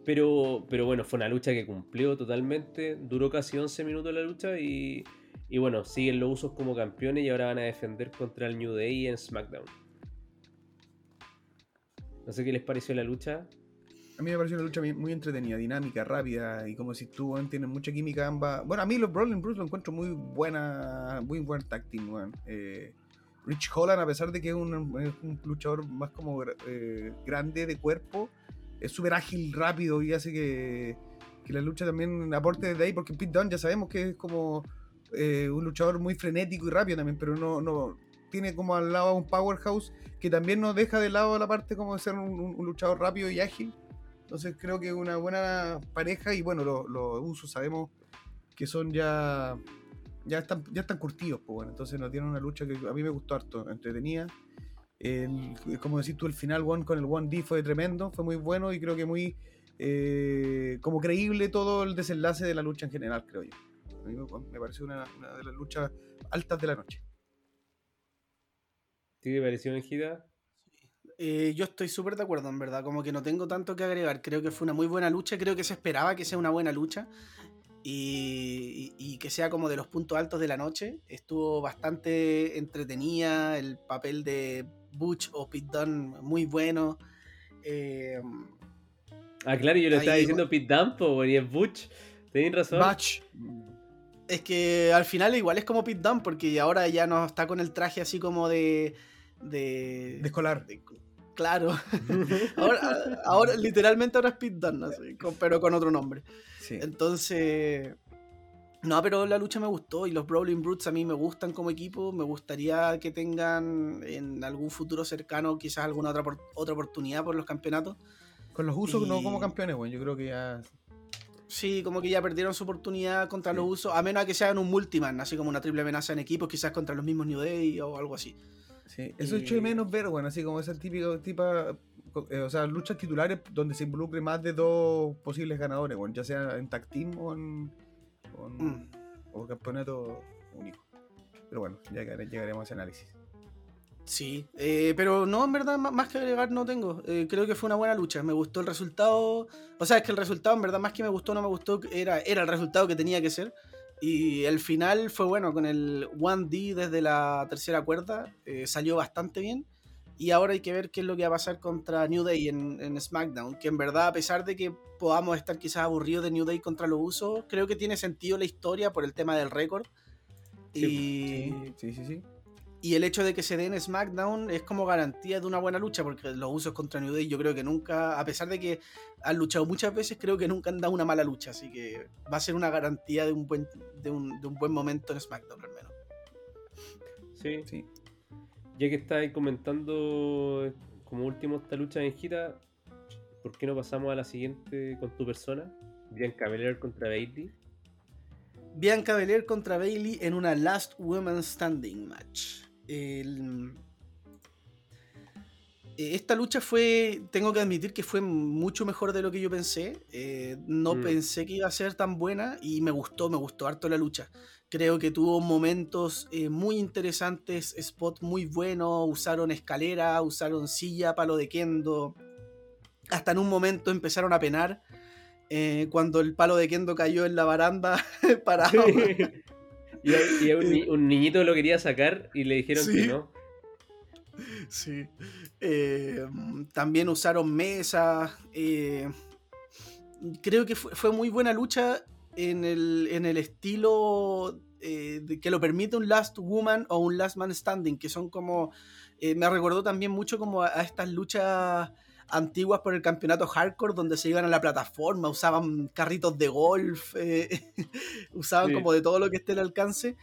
Pero, pero bueno, fue una lucha que cumplió totalmente, duró casi 11 minutos la lucha y, y bueno, siguen los usos como campeones y ahora van a defender contra el New Day en SmackDown. No sé qué les pareció la lucha. A mí me pareció una lucha muy entretenida, dinámica, rápida y como si tú tienen mucha química ambas. Bueno, a mí los Brawling Bruce lo encuentro muy buena, muy buen team, eh, Rich Holland, a pesar de que es un, luchador más como eh, grande de cuerpo, es súper ágil, rápido y hace que, que, la lucha también aporte desde ahí, porque Pete Dunne ya sabemos que es como eh, un luchador muy frenético y rápido también, pero no, no tiene como al lado un powerhouse que también no deja de lado la parte como de ser un luchador rápido y ágil entonces creo que una buena pareja y bueno, los usos sabemos que son ya ya están ya están curtidos, pues bueno, entonces no tienen una lucha que a mí me gustó harto, entretenida. El, como decís tú, el final one con el One D fue tremendo, fue muy bueno y creo que muy eh, como creíble todo el desenlace de la lucha en general, creo yo. A mí me pareció una, de las luchas altas de la noche. ¿Te pareció, Ejida? Eh, yo estoy súper de acuerdo, en verdad. Como que no tengo tanto que agregar. Creo que fue una muy buena lucha. Creo que se esperaba que sea una buena lucha. Y, que sea como de los puntos altos de la noche. Estuvo bastante entretenida. El papel de Butch o Pete Dunne muy bueno. Eh, ah, claro, yo le estaba diciendo Pete Dunne, y es Butch. Tenéis razón. Butch. Es que al final igual es como Pete Dunne, porque ahora ya no está con el traje así como de. De, de escolar. Claro. ahora, literalmente ahora es Pit Dunne, pero con otro nombre. Entonces. No, pero la lucha me gustó y los Brawling Brutes a mí me gustan como equipo. Me gustaría que tengan en algún futuro cercano quizás alguna otra, otra oportunidad por los campeonatos. Con los usos, no como campeones, bueno, yo creo que ya. Sí, como que ya perdieron su oportunidad contra los usos, a menos que sean un multiman, así como una triple amenaza en equipo, quizás contra los mismos New Day o algo así. Sí, eso es de menos ver, bueno, así como ese típico tipo, eh, o sea, luchas titulares donde se involucre más de dos posibles ganadores, bueno, ya sea en tag team o en, mm. o campeonato único. Pero bueno, ya llegaremos a ese análisis. Sí, eh, pero no, en verdad, más que agregar no tengo. Eh, creo que fue una buena lucha. Me gustó el resultado. O sea, es que el resultado, en verdad, más que me gustó no me gustó, era, era el resultado que tenía que ser. Y el final fue bueno, con el 1D desde la tercera cuerda, eh, salió bastante bien. Y ahora hay que ver qué es lo que va a pasar contra New Day en, SmackDown. Que en verdad, a pesar de que podamos estar quizás aburridos de New Day contra los usos, creo que tiene sentido la historia por el tema del récord. y... sí, sí. sí. Y el hecho de que se den SmackDown es como garantía de una buena lucha, porque los usos contra New Day yo creo que nunca, a pesar de que han luchado muchas veces, creo que nunca han dado una mala lucha, así que va a ser una garantía de un buen, de un, de un buen momento en SmackDown al menos. Sí, sí. Ya que estáis comentando como último esta lucha en gira, ¿por qué no pasamos a la siguiente con tu persona? Bianca Belair contra Bailey. Bianca Belair contra Bailey en una Last Woman Standing match. Eh, esta lucha fue, tengo que admitir que fue mucho mejor de lo que yo pensé. Eh, no mm. pensé que iba a ser tan buena y me gustó, me gustó harto la lucha. Creo que tuvo momentos eh, muy interesantes, spot muy bueno, usaron escalera, usaron silla, palo de kendo. Hasta en un momento empezaron a penar cuando el palo de kendo cayó en la baranda parado. Y, un, niñito lo quería sacar y le dijeron que no. Sí. Eh, también usaron mesas. Eh, creo que fue, muy buena lucha en el, estilo eh, que lo permite un Last Woman o un Last Man Standing, que son como. me recordó también mucho como a, estas luchas antiguas por el campeonato hardcore, donde se iban a la plataforma, usaban carritos de golf, eh, usaban como de todo lo que esté al alcance.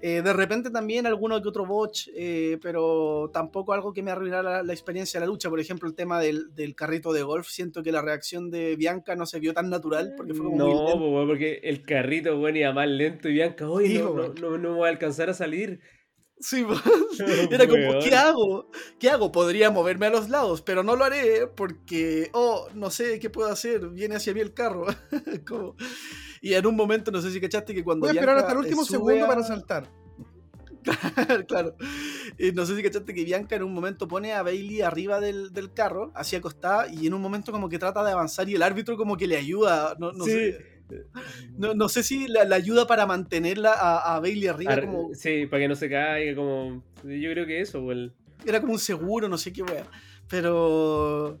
Eh, de repente también alguno que otro botch, eh, pero tampoco algo que me arruinara la, experiencia de la lucha. Por ejemplo, el tema del, carrito de golf, siento que la reacción de Bianca no se vio tan natural porque fue como No, porque el carrito, bueno, iba más lento y Bianca, oye, no, no, no, no, voy a alcanzar a salir. Sí, era como, ¿qué hago? ¿Qué hago? Podría moverme a los lados, pero no lo haré porque, oh, no sé qué puedo hacer, viene hacia mí el carro. Y en un momento, no sé si cachaste que cuando... Voy a esperar hasta el último segundo para saltar. claro. Y no sé si cachaste que Bianca en un momento pone a Bailey arriba del, carro, así acostada, y en un momento como que trata de avanzar y el árbitro como que le ayuda. No, no sé. No, sé si la, ayuda para mantenerla a, Bailey arriba. como... Sí, para que no se caiga, como. Yo creo que eso, Era como un seguro, no sé qué wea. Pero.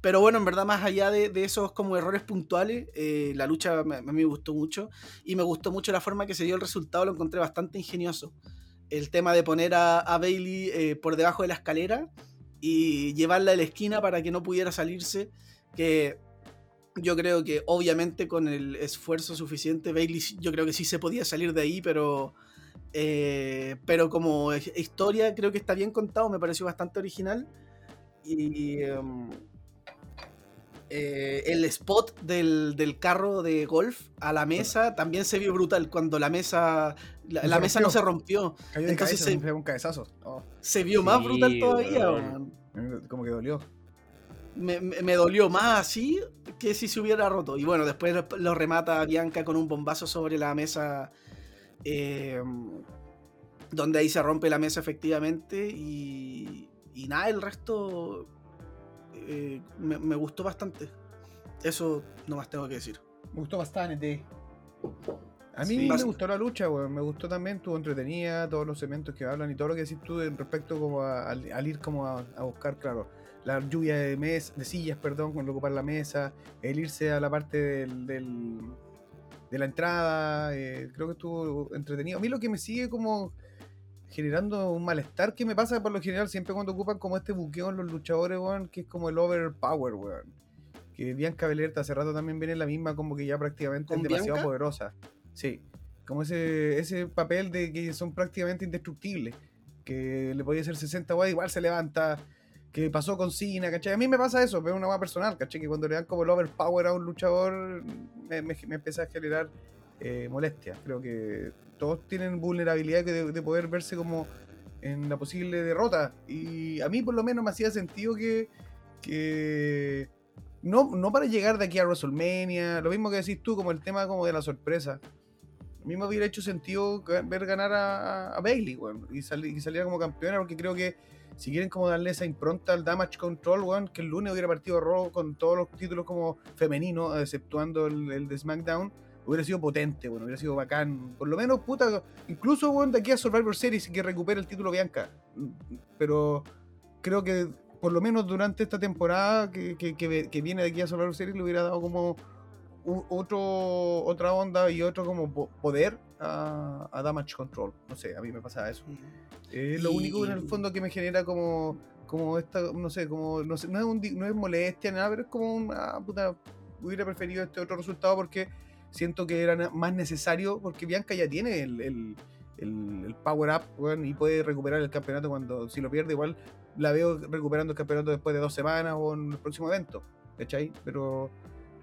Pero bueno, en verdad, más allá de, esos como errores puntuales, eh, la lucha me, me, gustó mucho. Y me gustó mucho la forma que se dio el resultado, lo encontré bastante ingenioso. El tema de poner a, Bailey eh, por debajo de la escalera y llevarla a la esquina para que no pudiera salirse. Que yo creo que obviamente con el esfuerzo suficiente, Bailey yo creo que sí se podía salir de ahí, pero, eh, pero como historia creo que está bien contado, me pareció bastante original. Y em, eh, el spot del, carro de golf a la mesa también se vio brutal cuando la mesa la, mesa no se rompió. Entonces se, un cabezazo. Oh. se vio más brutal todavía. Como que dolió me, dolió más así que si se hubiera roto. Y bueno, después lo, remata Bianca con un bombazo sobre la mesa. Eh, donde ahí se rompe la mesa efectivamente. Y, y nada, el resto eh, me, gustó bastante. Eso no más tengo que decir. Me gustó bastante. A mí me gustó la lucha, Me gustó también, estuvo entretenida, todos los elementos que hablan y todo lo que decís tú respecto como al, ir como a, a buscar, claro la lluvia de, mes, de sillas, perdón, con ocupar la mesa, el irse a la parte del, de la entrada, eh, creo que estuvo entretenido. A mí lo que me sigue como generando un malestar que me pasa por lo general siempre cuando ocupan como este buqueo en los luchadores, weón, que es como el overpower, weón. Que Bianca Belair hace rato también viene la misma, como que ya prácticamente es demasiado poderosa. Sí, como ese, ese papel de que son prácticamente indestructibles. Que le podía hacer 60 weón, igual se levanta, que pasó con Cena, ¿cachai? A mí me pasa eso, pero es una más personal, ¿cachai? Que cuando le dan como el overpower a un luchador, me, me, empieza a generar eh, molestia. Creo que todos tienen vulnerabilidad de, poder verse como en la posible derrota. Y a mí por lo menos me hacía sentido que, que no, no para llegar de aquí a WrestleMania, lo mismo que decís tú, como el tema como de la sorpresa. A mí me hubiera hecho sentido ver ganar a, Bailey, y, y salir como campeona, porque creo que si quieren como darle esa impronta al Damage Control, weón, que el lunes hubiera partido Raw con todos los títulos como femeninos, exceptuando el, de SmackDown, hubiera sido potente, bueno, hubiera sido bacán. Por lo menos, puta, incluso, weón, de aquí a Survivor Series que recupere el título Bianca. Pero creo que por lo menos durante esta temporada que, que, viene de aquí a Survivor Series le hubiera dado como otro, otra onda y otro como poder a, a, Damage Control. No sé, a mí me pasa eso. Es lo único en el fondo que me genera como, como esta, no sé, como, no, sé, no, es, un, no es molestia, nada, pero es como una ah, puta, hubiera preferido este otro resultado porque siento que era más necesario, porque Bianca ya tiene el, el, el, power up y puede recuperar el campeonato cuando, si lo pierde, igual la veo recuperando el campeonato después de dos semanas o en el próximo evento, ¿cachai? Pero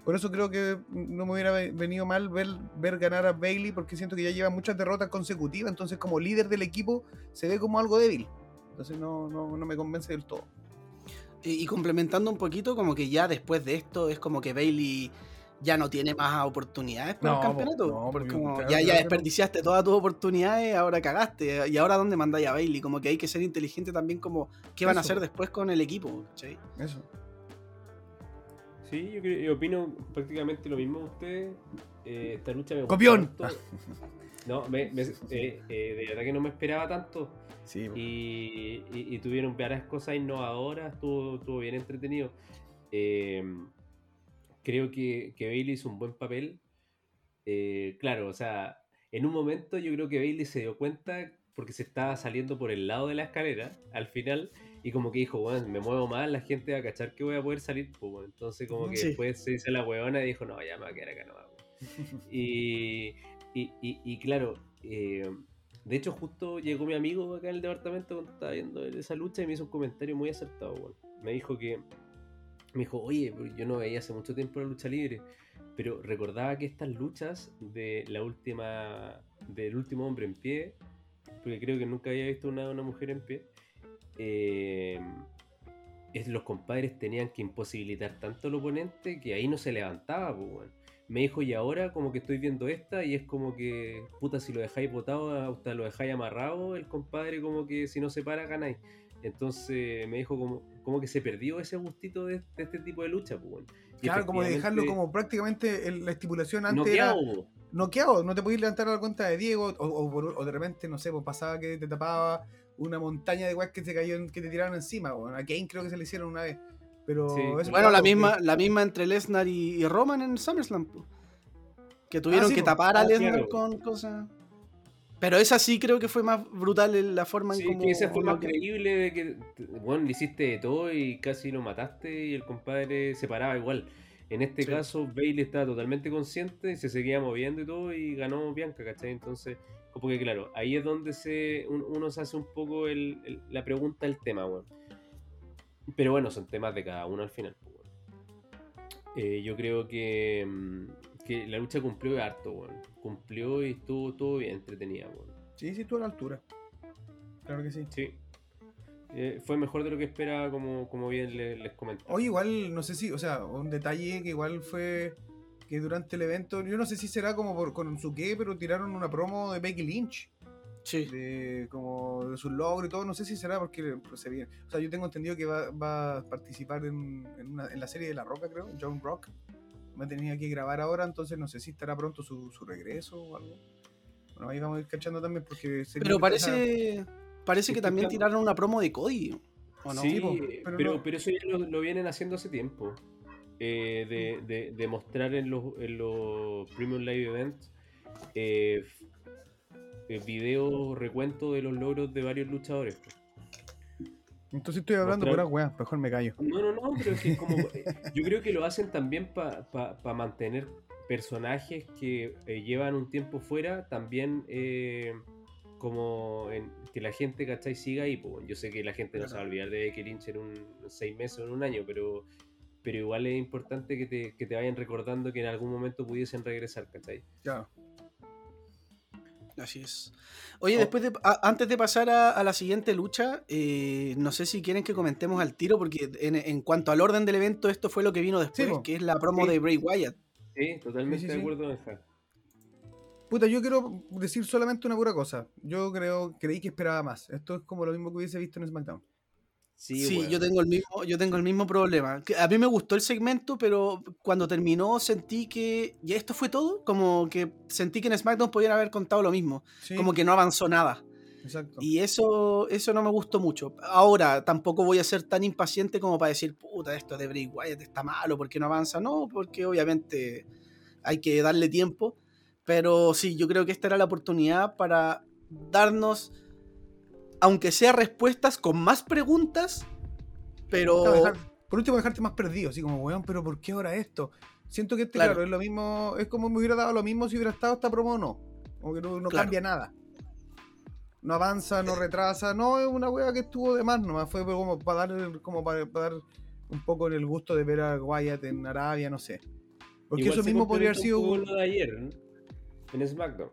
por eso creo que no me hubiera venido mal ver, ver ganar a Bailey, porque siento que ya lleva muchas derrotas consecutivas, entonces como líder del equipo se ve como algo débil. Entonces no, no, no me convence del todo. Y, complementando un poquito, como que ya después de esto es como que Bailey ya no tiene más oportunidades para el campeonato. No, porque como ya, ya desperdiciaste todas tus oportunidades, ahora cagaste. ¿Y ahora dónde mandáis a Bailey? Como que hay que ser inteligente también como qué van a hacer después con el equipo. Eso. Sí, yo, opino prácticamente lo mismo de ustedes. Eh, esta lucha me ¡Copión! No, me, eh, eh, de verdad que no me esperaba tanto. Sí. Y, y, tuvieron varias cosas innovadoras, estuvo, estuvo bien entretenido. creo que, que, Bailey hizo un buen papel. claro, o sea, en un momento yo creo que Bailey se dio cuenta porque se estaba saliendo por el lado de la escalera al final y como que dijo, bueno, me muevo más, la gente va a cachar que voy a poder salir. Pues, bueno, entonces como que Sí. después se dice la huevona y dijo, no, ya me voy a quedar acá nomás. weón". Y, y, y- y claro, eh, de hecho justo llegó mi amigo acá en el departamento cuando estaba viendo esa lucha y me hizo un comentario muy acertado. weón. Me dijo que, me dijo, oye, yo no veía hace mucho tiempo la lucha libre, pero recordaba que estas luchas de la última, del último hombre en pie, porque creo que nunca había visto una, una mujer en pie, eh, es, los compadres tenían que imposibilitar tanto al oponente que ahí no se levantaba, pues. Me dijo, y ahora como que estoy viendo esta y es como que, puta, si lo dejáis botado, hasta lo dejáis amarrado, el compadre como que si no se para, ganáis. Entonces me dijo como, como que se perdió ese gustito de, de este tipo de lucha, pues, Claro, como de dejarlo como prácticamente el- la estipulación antes era noqueado, po. noqueado, no te podías levantar a la cuenta de Diego, o, o de repente, no sé, pues pasaba que te tapaba una montaña de weas que te cayó, que te tiraron encima, bueno, a Kane creo que se le hicieron una vez. Pero Sí. eso, Bueno, la misma, que- la misma entre Lesnar y, y Roman en SummerSlam. po. Que tuvieron sí, que tapar a Ah, Lesnar claro. con cosas. Pero esa sí creo que fue más brutal en la forma en Sí, cómo. que esa fue más que- creíble de que, bueno, le hiciste de todo y casi lo mataste y el compadre se paraba igual. En este Sí. caso, Bailey estaba totalmente consciente y se seguía moviendo y todo y ganó Bianca, ¿cachai? Entonces, como que claro, ahí es donde se, un- uno se hace un poco el- el- la pregunta del tema, weón. Pero bueno, son temas de cada uno al final, pues, weón. Eh, yo creo que, mm, que la lucha cumplió harto, weón. Cumplió y estuvo todo bien entretenida, weón. Sí, sí, estuvo a la altura. Claro que sí. Sí. Eh, fue mejor de lo que esperaba, como, como bien le- les comenté. Oye, igual, no sé si, o sea, un detalle que igual fue que durante el evento, yo no sé si será como por, con su qué, pero tiraron una promo de Becky Lynch, Sí. de como de sus logros y todo, no sé si será porque se viene. O sea, yo tengo entendido que va, va a participar en, en, una- en la serie de La Roca, creo, John Rock. Me tenía que grabar ahora, entonces no sé si estará pronto su, su regreso o algo. Bueno, ahí vamos a ir cachando también porque... sería Pero parece. Parece que también tiraron una promo de Cody. ¿O no? sí, pero, eso ya lo, lo vienen haciendo hace tiempo. Eh, de, de- de mostrar en los, en los Premium Live Events eh, eh, videos, recuentos de los logros de varios luchadores. Entonces estoy hablando Mostrar- pura weá, mejor me callo. No, no, no, pero es que como, eh, yo creo que lo hacen también para mantener personajes que eh, llevan un tiempo fuera, también eh, como en, que la gente, ¿cachai? Siga ahí. pues. Yo sé que la gente no se va a olvidar de Becky Lynch en un seis meses o en un año, pero, pero igual es importante que te, que te vayan recordando que en algún momento pudiesen regresar, ¿cachai? Claro. Así es. Oye, Oh. después de, a- antes de pasar a, a la siguiente lucha, eh, no sé si quieren que comentemos al tiro, porque en, en cuanto al orden del evento, esto fue lo que vino después, Sí, que es la promo Sí. de Bray Wyatt. Sí, totalmente Sí, de acuerdo, Benja. Puta, yo quiero decir solamente una pura cosa. Yo creo, creí que esperaba más. Esto es como lo mismo que hubiese visto en SmackDown. Sí, Sí, yo tengo el mismo, yo tengo el mismo problema. Que A mí me gustó el segmento, pero cuando terminó sentí que ya esto fue todo, como que sentí que en SmackDown podían haber contado lo mismo, Sí, como que no avanzó nada. exacto. Y eso, eso no me gustó mucho. Ahora, tampoco voy a ser tan impaciente como para decir, puta, esto de Bray Wyatt está malo, ¿por qué no avanza? No, porque obviamente hay que darle tiempo. Pero sí, yo creo que esta era la oportunidad para darnos, aunque sea respuestas con más preguntas, pero... Dejar- por último, dejarte más perdido, así como, weón, pero ¿por qué ahora esto? Siento que este, Claro. claro, es lo mismo, es como me hubiera dado lo mismo si hubiera estado esta promo o no. Como que no, no Claro. cambia nada. No avanza, no retrasa, no, es una wea que estuvo de más nomás, fue como para dar, como para, para dar un poco el gusto de ver a Wyatt en Arabia, no sé. Porque Igual eso mismo podría haber un sido... lo de ayer, ¿no? En SmackDown.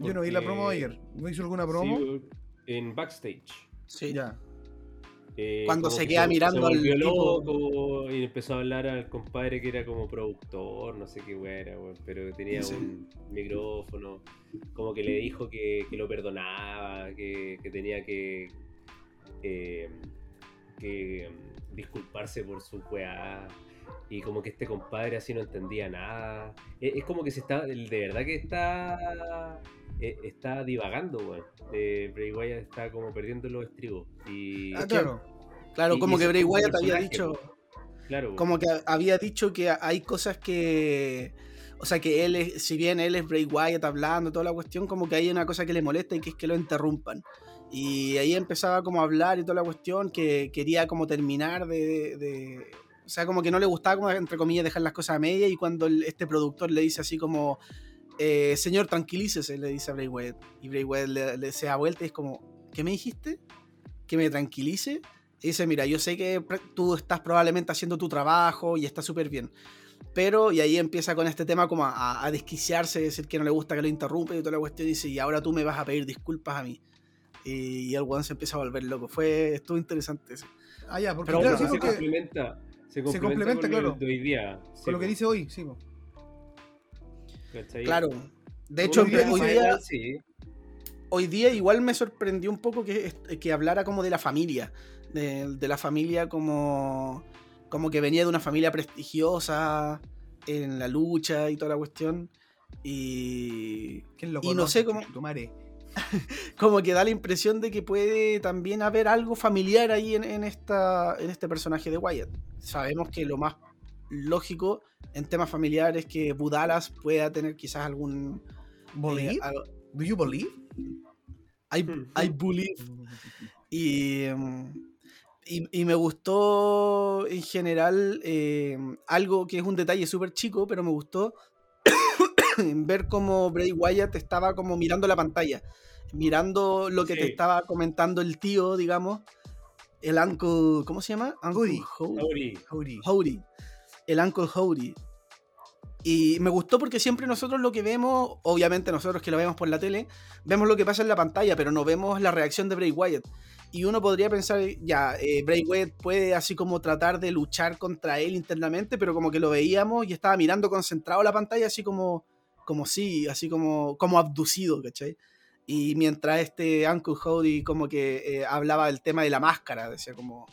Yo no vi la promo de ayer. ¿No hizo alguna promo? Sí, en backstage. Sí. Ya. Eh, Cuando se que queda mirando se al tipo. loco y empezó a hablar al compadre que era como productor, no sé qué era, weón, pero tenía Sí. un micrófono, como que le dijo que, que lo perdonaba, que, que tenía que, eh, que mm, disculparse por su weá. Y como que este compadre así no entendía nada. Es, es como que se está, de verdad que está eh, está divagando, weón. Eh, Bray Wyatt está como perdiendo los estribos. Y, Ah, claro. Claro, y- como y que Bray Wyatt había dicho... Claro, como que había dicho que hay cosas que o sea, que él, es, si bien él es Bray Wyatt hablando, toda la cuestión, como que hay una cosa que le molesta y que es que lo interrumpan. Y ahí empezaba como a hablar y toda la cuestión, que quería como terminar de, de o sea, como que no le gustaba, como, entre comillas, dejar las cosas a media. Y cuando el- este productor le dice así como, eh, señor, tranquilícese, le dice a Bray Wyatt. Y Bray Wyatt le, le se da vuelta y es como, ¿qué me dijiste? ¿Que me tranquilice? Y dice, mira, yo sé que tú estás probablemente haciendo tu trabajo y está súper bien. Pero, y ahí empieza con este tema como a, a desquiciarse, decir que no le gusta que lo interrumpe y toda la cuestión. Y dice, y ahora tú me vas a pedir disculpas a mí. Y, y el weón se empieza a volver loco. Fue, estuvo interesante eso. Ah, ya, porque Pero claro, bueno, sí, se porque- complementa. Se complementa, complementa, con lo claro. de hoy día. con lo que dice hoy, sí. Claro. De hecho, Hoy día hoy día, sí. hoy día igual me sorprendió un poco que, que hablara como de la familia. De, de la familia como, como que venía de una familia prestigiosa en la lucha y toda la cuestión. Y ¿Quién lo Y no sé cómo- Tu madre. como que da la impresión de que puede también haber algo familiar ahí en, en esta, en este personaje de Wyatt. Sabemos que lo más lógico en temas familiares es que Budalas pueda tener quizás algún... ¿Believe? eh, algo- ¿Do you believe? I, I believe. Y, y, y me gustó en general eh, algo que es un detalle súper chico, pero me gustó ver cómo Bray Wyatt estaba como mirando la pantalla, mirando lo que te estaba comentando el tío, digamos, el Uncle, ¿cómo se llama? Uncle Howdy. Howdy. Howdy, el Uncle Howdy. Y me gustó porque siempre nosotros lo que vemos, obviamente nosotros que lo vemos por la tele, vemos lo que pasa en la pantalla, pero no vemos la reacción de Bray Wyatt. Y uno podría pensar, ya, eh, Bray Wyatt puede así como tratar de luchar contra él internamente, pero como que lo veíamos y estaba mirando concentrado la pantalla, así como, como sí, así como, como abducido, ¿cachai? Y mientras este Uncle Howdy como que eh, hablaba del tema de la máscara, decía como,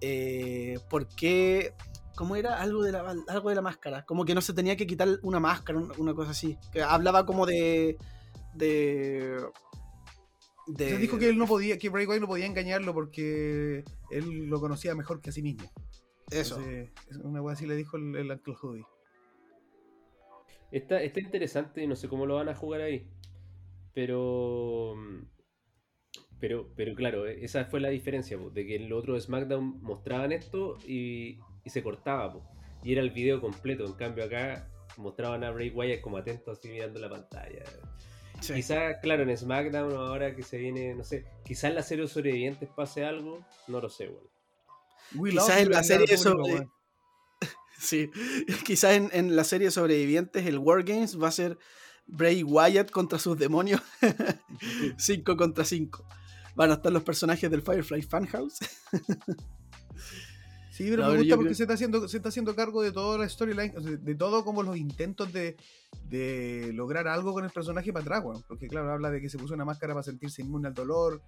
eh, ¿por qué? ¿Cómo era? Algo de, la, algo de la máscara. Como que no se tenía que quitar una máscara, un- una cosa así. Que hablaba como de. de. de O sea, dijo que él no podía, que Bray Wyatt no podía engañarlo porque él lo conocía mejor que a sí mismo. Eso. Entonces, es una wea así le dijo el, el Uncle Howdy. Está, está interesante y no sé cómo lo van a jugar ahí. Pero. Pero, pero claro, e- esa fue la diferencia, po, de que en el otro SmackDown mostraban esto y, y se cortaba, po, y era el video completo. En cambio, acá mostraban a Bray Wyatt como atento, así mirando la pantalla. Sí. Quizás, claro, en SmackDown, ahora que se viene, no sé, quizás en la serie de sobrevivientes pase algo, no lo sé, bueno. Quizás en la serie sobre-. Sí. Quizás en, en la serie Sobrevivientes, el Wargames va a ser Bray Wyatt contra sus demonios. 5 contra 5. Van a estar los personajes del Firefly Funhouse. Sí, pero me gusta porque creo- se está haciendo, se está haciendo cargo de toda la storyline, sea, de todo como los intentos de, de lograr algo con el personaje para atrás. Porque claro, habla de que se puso una máscara para sentirse inmune al dolor,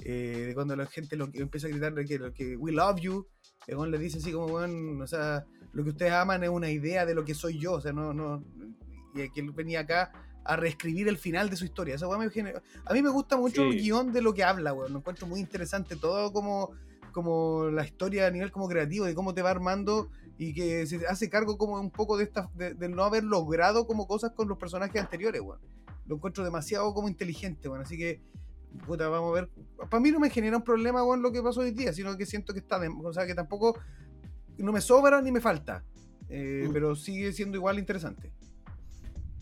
eh, de cuando la gente lo, empieza a gritar que, que we love you, weón le dice así como, weón, o sea, lo que ustedes aman es una idea de lo que soy yo, o sea, no, no, y que él venía acá a reescribir el final de su historia. Genera- A mí me gusta mucho Sí. el guion de lo que habla, weón. Lo encuentro muy interesante todo como, como la historia a nivel como creativo, de cómo te va armando y que se hace cargo como un poco de esta de, de no haber logrado como cosas con los personajes anteriores, weón. Lo encuentro demasiado como inteligente, weón. Así que, puta, vamos a ver. Para mí no me genera un problema, weón, lo que pasó hoy día, sino que siento que está, de- o sea, que tampoco no me sobra ni me falta. Eh, Mm. Pero sigue siendo igual interesante.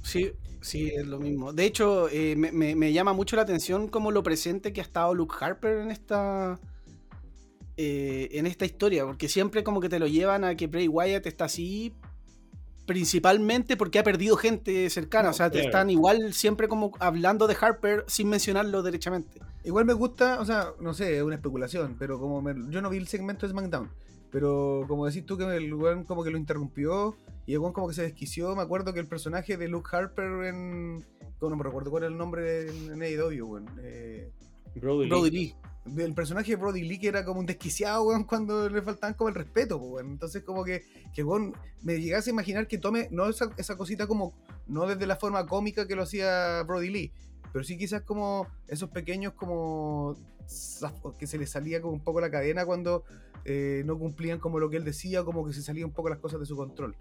Sí, sí, es lo mismo. De hecho, eh, me, me- me llama mucho la atención como lo presente que ha estado Luke Harper en esta. eh, en esta historia. Porque siempre como que te lo llevan a que Bray Wyatt está así. Principalmente porque ha perdido gente cercana. o sea, te están igual siempre como hablando de Harper sin mencionarlo derechamente. Igual me gusta, o sea, no sé, es una especulación, pero como me- yo no vi el segmento de SmackDown, pero como decís tú que el weón como que lo interrumpió y el weón como que se desquició, me acuerdo que el personaje de Luke Harper en... No me recuerdo cuál era el nombre en, en AEW, weón. Eh, Brody, Lee. Brody Lee. El personaje de Brody Lee que era como un desquiciado, weón, cuando le faltaban como el respeto, weón. Entonces como que, que weón, me llegase a imaginar que tome, no esa, esa cosita como, no desde la forma cómica que lo hacía Brody Lee, pero sí quizás como esos pequeños como que se le salía como un poco la cadena cuando eh, no cumplían como lo que él decía, como que se salían un poco las cosas de su control.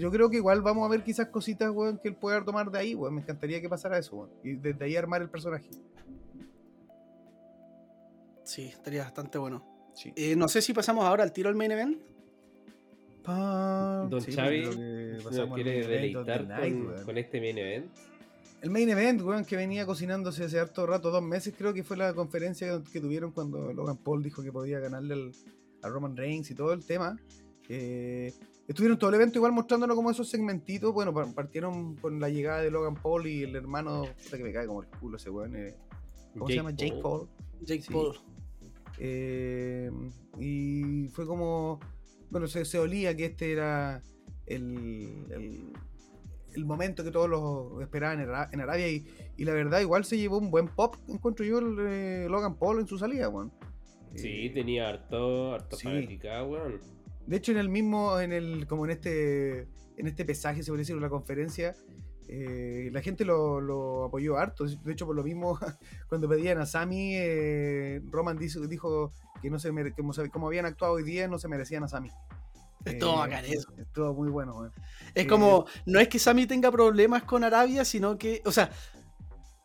Yo creo que igual vamos a ver quizás cositas, weón, que él pueda tomar de ahí, weón. Me encantaría que pasara eso, weón. Y desde ahí armar el personaje. Sí, estaría bastante bueno. Sí. Eh, no sé si pasamos ahora al tiro al main event. Don Sí, Xavi nos quiere deleitar con, este main event. El main event, weón, que venía cocinándose hace harto rato, dos meses, creo que fue la conferencia que tuvieron cuando Logan Paul dijo que podía ganarle al- a Roman Reigns y todo el tema. Eh, estuvieron todo el evento igual mostrándonos como esos segmentitos. Bueno, par- partieron con la llegada de Logan Paul y el hermano, puta que me cae como el culo ese weón. eh, ¿Cómo se llama? Jake Paul. Jake Sí. Paul. Eh, y fue como. Bueno, se, se olía que este era el, el, el momento que todos los esperaban en, Ara- en Arabia. Y, y la verdad, igual se llevó un buen pop, encuentro yo, el, eh, Logan Paul en su salida, weón. Sí, Eh, tenía harto, harto sí. fanaticada, weón. De hecho, en el mismo, en el, como en este, en este pesaje, se puede decir, en la conferencia, eh, la gente lo, lo apoyó harto. De hecho, por lo mismo, cuando pedían a Sami, eh, Roman dijo, dijo que no se mere- como, se- como habían actuado hoy día, no se merecían a Sami. Estuvo bacán eso. Estuvo muy bueno. Es Eh, como, no es que Sammy tenga problemas con Arabia, sino que, o sea,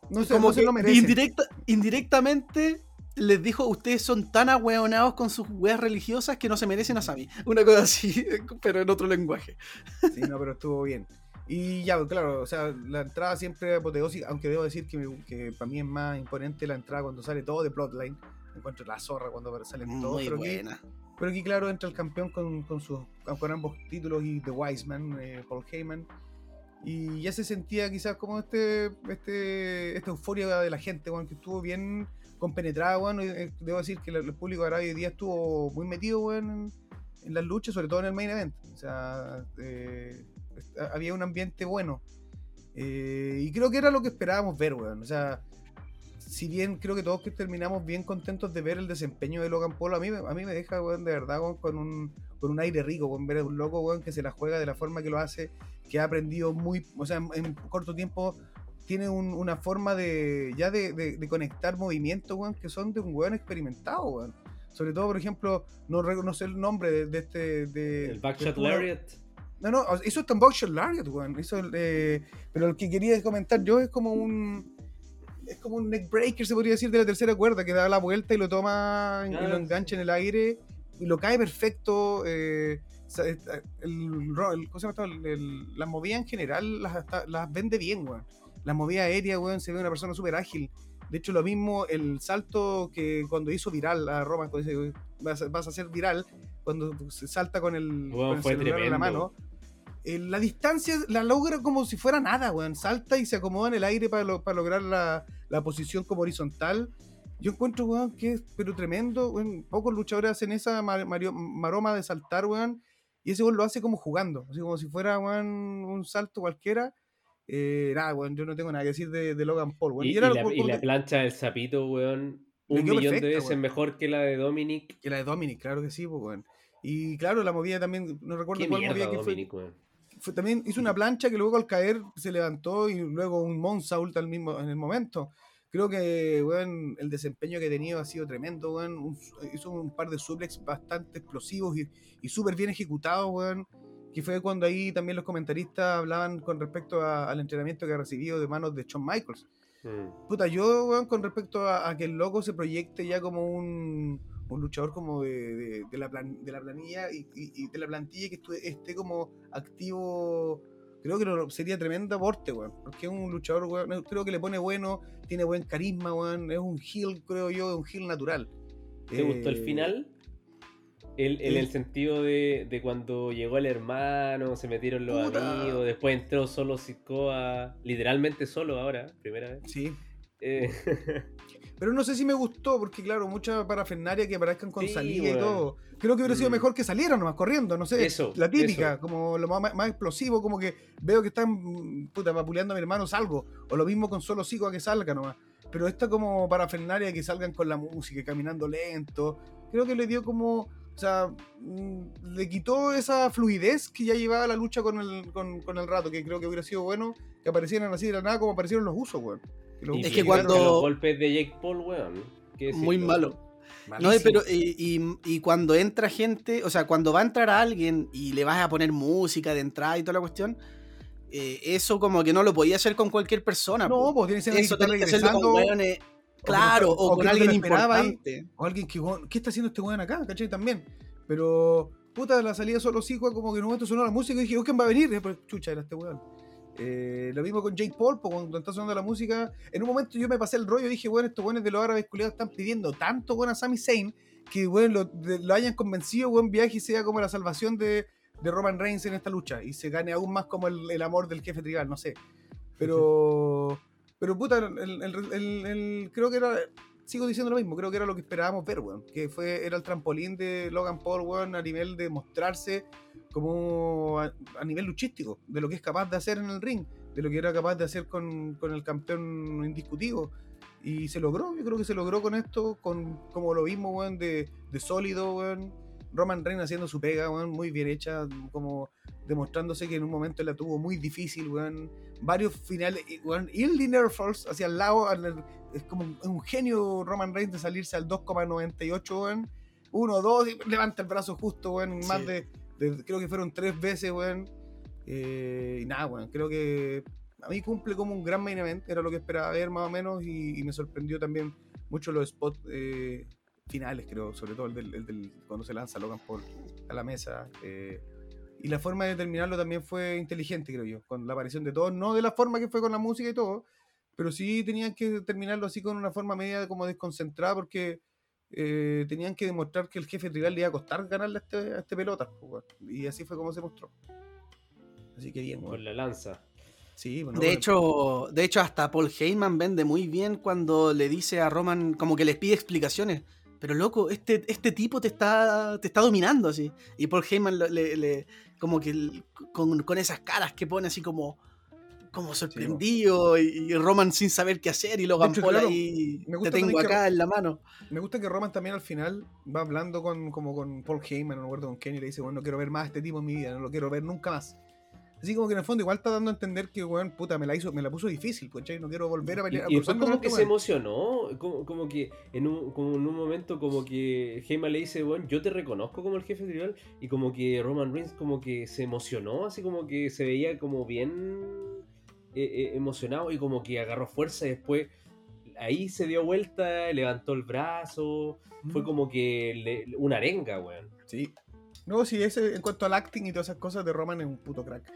No se, como no se que lo merecen. indirecta, indirectamente les dijo, ustedes son tan ahueonados con sus weas religiosas que no se merecen a Sammy. Una cosa así, pero en otro lenguaje. Sí, no, pero estuvo bien. Y ya, claro, o sea, la entrada siempre apoteósica, aunque debo decir que, me- que para mí es más imponente la entrada cuando sale todo de Bloodline. Encuentro la zorra cuando salen todos. Muy pero aquí- buena. Pero aquí, claro, entra el campeón con, con, sus, con ambos títulos y The Wiseman, eh, Paul Heyman. Y ya se sentía quizás como este, este esta euforia de la gente, weón, que estuvo bien compenetrada, weón. y, eh, Debo decir que el, el público de Arabia hoy día estuvo muy metido, weón, en, en las luchas, sobre todo en el main event. O sea, eh, había un ambiente bueno. Eh, y creo que era lo que esperábamos ver, weón. O sea, si bien creo que todos que terminamos bien contentos de ver el desempeño de Logan Paul, a mí, me- a mí me deja, weón, de verdad, weón, con un, con un aire rico, con ver a un loco, weón, que se la juega de la forma que lo hace, que ha aprendido muy, o sea, en, en corto tiempo tiene un- una forma de, ya de, de- de conectar movimientos, weón, que son de un weón experimentado, weón. Sobre todo, por ejemplo, no, no sé el nombre de, de este... De, El Backshot Lariat. No, no, eso está en Boxer Lariat, weón. Eso, eh, pero lo que quería comentar yo es como un. Es como un neck breaker, se podría decir, de la tercera cuerda, que da la vuelta y lo toma y Ah, lo engancha en el aire y lo cae perfecto. eh, eh, el, el-. El- el- las movidas en general las, las vende bien, weón. Las movidas aéreas, weón, se ve una persona súper ágil. De hecho, lo mismo el salto que cuando hizo viral a Roma, cuando dice, vas, a- vas a ser viral, cuando se salta con el, Weón, con el celular en la mano. Eh, la distancia la logra como si fuera nada, weón. Salta y se acomoda en el aire para, lo- para lograr la, la posición como horizontal. Yo encuentro, weón, que es pero tremendo. weón. Pocos luchadores hacen esa ma- mario- maroma de saltar, weón. Y ese weón lo hace como jugando. Así como si fuera, weón, un salto cualquiera. Eh, nada, weón, yo no tengo nada que decir de, de Logan Paul, weón. Y, Y y la, por- y la plancha del sapito, weón. Un millón perfecta, de veces weón. mejor que la de Dominic. que la de Dominic, claro que sí, pues, weón. Y claro, la movida también, no recuerdo cuál mierda, movida que fue. Dominic, weón. Fue- también hizo una plancha que luego al caer se levantó y luego un moonsault al mismo en el momento. Creo que weón, el desempeño que ha tenido ha sido tremendo, weón. Un- hizo un par de suplex bastante explosivos y, y súper bien ejecutados, weón. Que fue cuando ahí también los comentaristas hablaban con respecto a- al entrenamiento que ha recibido de manos de Shawn Michaels. Mm. Puta, yo, con respecto a, a que el loco se proyecte ya como un, un luchador como de, de- de la, plan- de la planilla y, y- y de la plantilla que estu- esté como activo, creo que sería tremendo aporte, weón. Porque es un luchador, weón, creo que le pone bueno, tiene buen carisma, weón. Es un heel, creo yo, es un heel natural. ¿Te gustó el Eh, final? El, en el sentido de, de cuando llegó el hermano, se metieron los Puta. amigos, después entró solo Sikoa, literalmente solo ahora, primera vez. Sí. Eh, Pero no sé si me gustó, porque claro, mucha parafernaria que aparezcan con Sí, salida y todo. Creo que hubiera sido Mm. mejor que salieran nomás corriendo, no sé. Eso, la típica, eso. como lo más, más explosivo, como que veo que están mm, puta vapuleando a mi hermano, salgo. O lo mismo con solo sigo a que salga nomás. Pero esta como parafernaria que salgan con la música, caminando lento. Creo que le dio como. O sea, mm, le quitó esa fluidez que ya llevaba la lucha con el, con, con el rato, que creo que hubiera sido bueno que aparecieran así de la nada como aparecieron los usos, weón. Los Es que cuando- Los golpes de Jake Paul, weón. ¿qué Muy malo. No, pero y, y, cuando entra gente, o sea, cuando va a entrar a alguien y le vas a poner música de entrada y toda la cuestión, eh, eso como que no lo podía hacer con cualquier persona. No, pues tiene que ser eso tiene que hacerlo con claro, o, con alguien importante. o alguien que, ¿qué está haciendo este weón acá? ¿Cachai? También. Pero, puta, la salida solo sí, como que en un momento sonó la música y dije, ¿quién va a venir? Y después, chucha, era este weón. Eh, lo mismo con Jake Paul, pues, cuando está sonando la música. En un momento yo me pasé el rollo y dije, bueno, estos buenos de los árabes culiados están pidiendo tanto bueno a Sami Zayn que bueno, lo, hayan convencido, buen viaje y sea como la salvación de, de, Roman Reigns en esta lucha y se gane aún más como el, amor del jefe tribal, no sé. Pero, pero puta, el, creo que era sigo diciendo lo mismo, creo que era lo que esperábamos ver, weón. Que fue, era el trampolín de Logan Paul, weón, a nivel de mostrarse como a, nivel luchístico, de lo que es capaz de hacer en el ring, de lo que era capaz de hacer con, el campeón indiscutido. Y se logró, yo creo que se logró con esto, con como lo vimos, weón, de, de sólido, weón. Roman Reigns haciendo su pega, weón, muy bien hecha, como demostrándose que en un momento la tuvo muy difícil, weón. Varios finales, weón, y el Linear Falls hacia el lado, es como un genio Roman Reigns de salirse al 2,98, weón. Uno, dos, y levanta el brazo justo, weón, más de creo que fueron tres veces, weón. Eh, y nada, weón, creo que a mí cumple como un gran main event, era lo que esperaba ver más o menos, y, me sorprendió también mucho los spots eh, finales, creo, sobre todo el del, cuando se lanza Logan Paul a la mesa. Eh, y la forma de terminarlo también fue inteligente, creo yo, con la aparición de todos, no de la forma que fue con la música y todo, pero sí tenían que terminarlo así con una forma media como desconcentrada, porque eh, tenían que demostrar que el jefe rival le iba a costar ganarle a este, este pelota. Y así fue como se mostró. Así que bien, Con la lanza. Sí, de, hecho, de hecho, hasta Paul Heyman vende muy bien cuando le dice a Roman, como que les pide explicaciones. Pero loco, este, este tipo te está, te está dominando así. Y Paul Heyman le, como que con, con esas caras que pone así como, como sorprendido y, Roman sin saber qué hacer y Logan Paul ahí te tengo acá en la mano. Me gusta que Roman también al final va hablando con, como con Paul Heyman, no acuerdo con Kenny, y le dice, bueno, no quiero ver más a este tipo en mi vida, no lo quiero ver nunca más. Así como que en el fondo igual está dando a entender que, weón, puta, me la hizo, me la puso difícil, pues, No quiero volver a pelear. Y, y como que se emocionó, como, como que en un, como en un momento como que Heyman le dice, bueno, yo te reconozco como el jefe tribal, y como que Roman Reigns como que se emocionó, así como que se veía como bien eh, eh, emocionado y como que agarró fuerza y después ahí se dio vuelta, levantó el brazo, fue como que una arenga, weón. Sí. No, sí, ese, en cuanto al acting y todas esas cosas de Roman es un puto crack.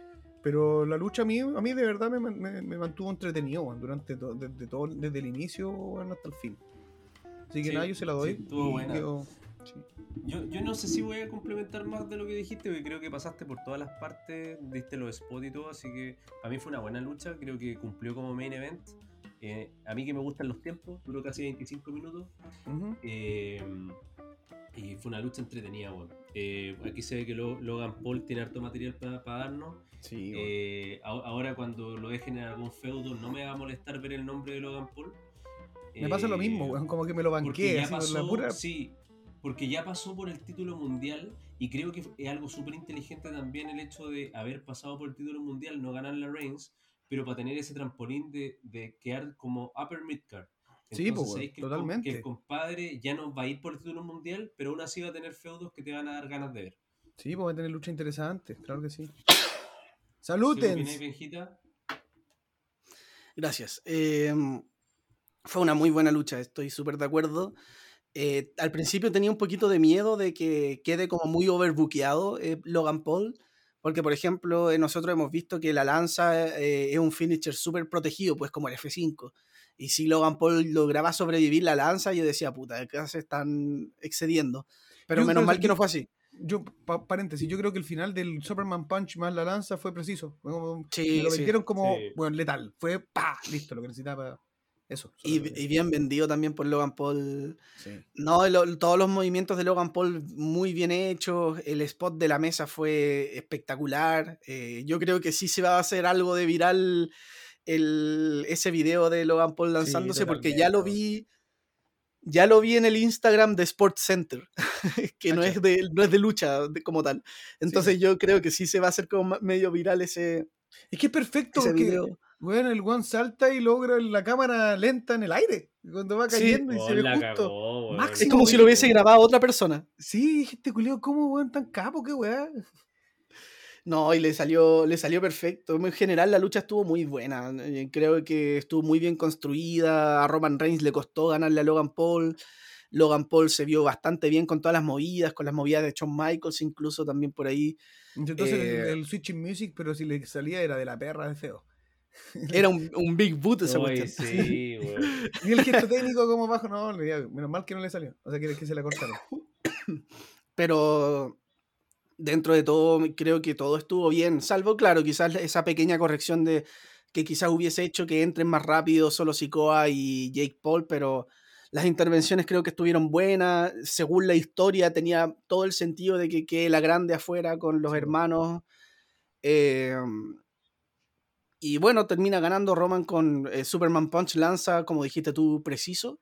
Pero la lucha a mí, a mí de verdad me, me, mantuvo entretenido, durante desde, todo, desde el inicio hasta el fin. Así que nada, yo se la doy. estuvo buena. Yo, yo no sé si voy a complementar más de lo que dijiste, porque creo que pasaste por todas las partes, diste los spots y todo, así que a mí fue una buena lucha, creo que cumplió como main event. Eh, a mí que me gustan los tiempos, duró casi 25 minutos. Eh, y fue una lucha entretenida, bueno. Eh, aquí se ve que Logan Paul tiene harto material para darnos. Sí, ahora cuando lo dejen en algún feudo no me va a molestar ver el nombre de Logan Paul. Me pasa lo mismo, como que me lo banqué. Así, la pura... Sí, porque ya pasó por el título mundial y creo que es algo súper inteligente también el hecho de haber pasado por el título mundial, no ganar la Reigns, pero para tener ese trampolín de, de quedar como upper midcard. Sí, pues, totalmente. que el compadre ya no va a ir por el título mundial, pero aún así va a tener feudos que te van a dar ganas de ver. Sí, pues va a tener lucha interesante, claro que sí. ¡Saluten! Gracias. Em, fue una muy buena lucha, estoy súper de acuerdo. Eh, al principio tenía un poquito de miedo de que quede como muy overbookeado eh, Logan Paul, porque por ejemplo eh, nosotros hemos visto que la lanza es un finisher súper protegido, pues como el F5. Y si Logan Paul lograba sobrevivir la lanza, yo decía, puta, qué se están excediendo. Pero menos mal que, no fue así. Yo, paréntesis, yo creo que el final del Superman Punch más la lanza fue preciso. sí, lo vendieron como, bueno, letal. Fue, pa, listo, lo que necesitaba. Eso. Y, bien vendido también por Logan Paul. No, todos los movimientos de Logan Paul muy bien hechos. El spot de la mesa fue espectacular. Eh, yo creo que sí se va a hacer algo de viral el, ese video de Logan Paul lanzándose porque ya lo vi. Ya lo vi en el Instagram de Sports Center, que no es, de, no es de lucha como tal. Entonces yo creo que sí se va a hacer como medio viral ese. Es que es perfecto, porque Bueno, el one salta y logra la cámara lenta en el aire. Cuando va cayendo y Oh, se ve justo. cagó. Máximo Es como si lo hubiese grabado otra persona. Sí, dije, este culeo, ¿cómo weón tan capo? ¿Qué weá? No, y le salió, le salió perfecto. En general la lucha estuvo muy buena. Eh, Creo que estuvo muy bien construida. A Roman Reigns le costó ganarle a Logan Paul. Logan Paul se vio bastante bien con todas las movidas, con las movidas de Shawn Michaels incluso también por ahí. Entonces Eh, el, el Switching Music, pero si le salía era de la perra de feo. Era un, un big boot esa cuestión. sí. Y el gesto técnico como bajo, no, menos mal que no le salió. O sea, que, que se la cortaron. Pero dentro de todo creo que todo estuvo bien, salvo claro, quizás esa pequeña corrección de que quizás hubiese hecho que entren más rápido solo Sikoa y Jake Paul, pero las intervenciones creo que estuvieron buenas, según la historia tenía todo el sentido de que quede la grande afuera con los hermanos. eh, y bueno, termina ganando Roman con eh, Superman Punch lanza, como dijiste tú, preciso.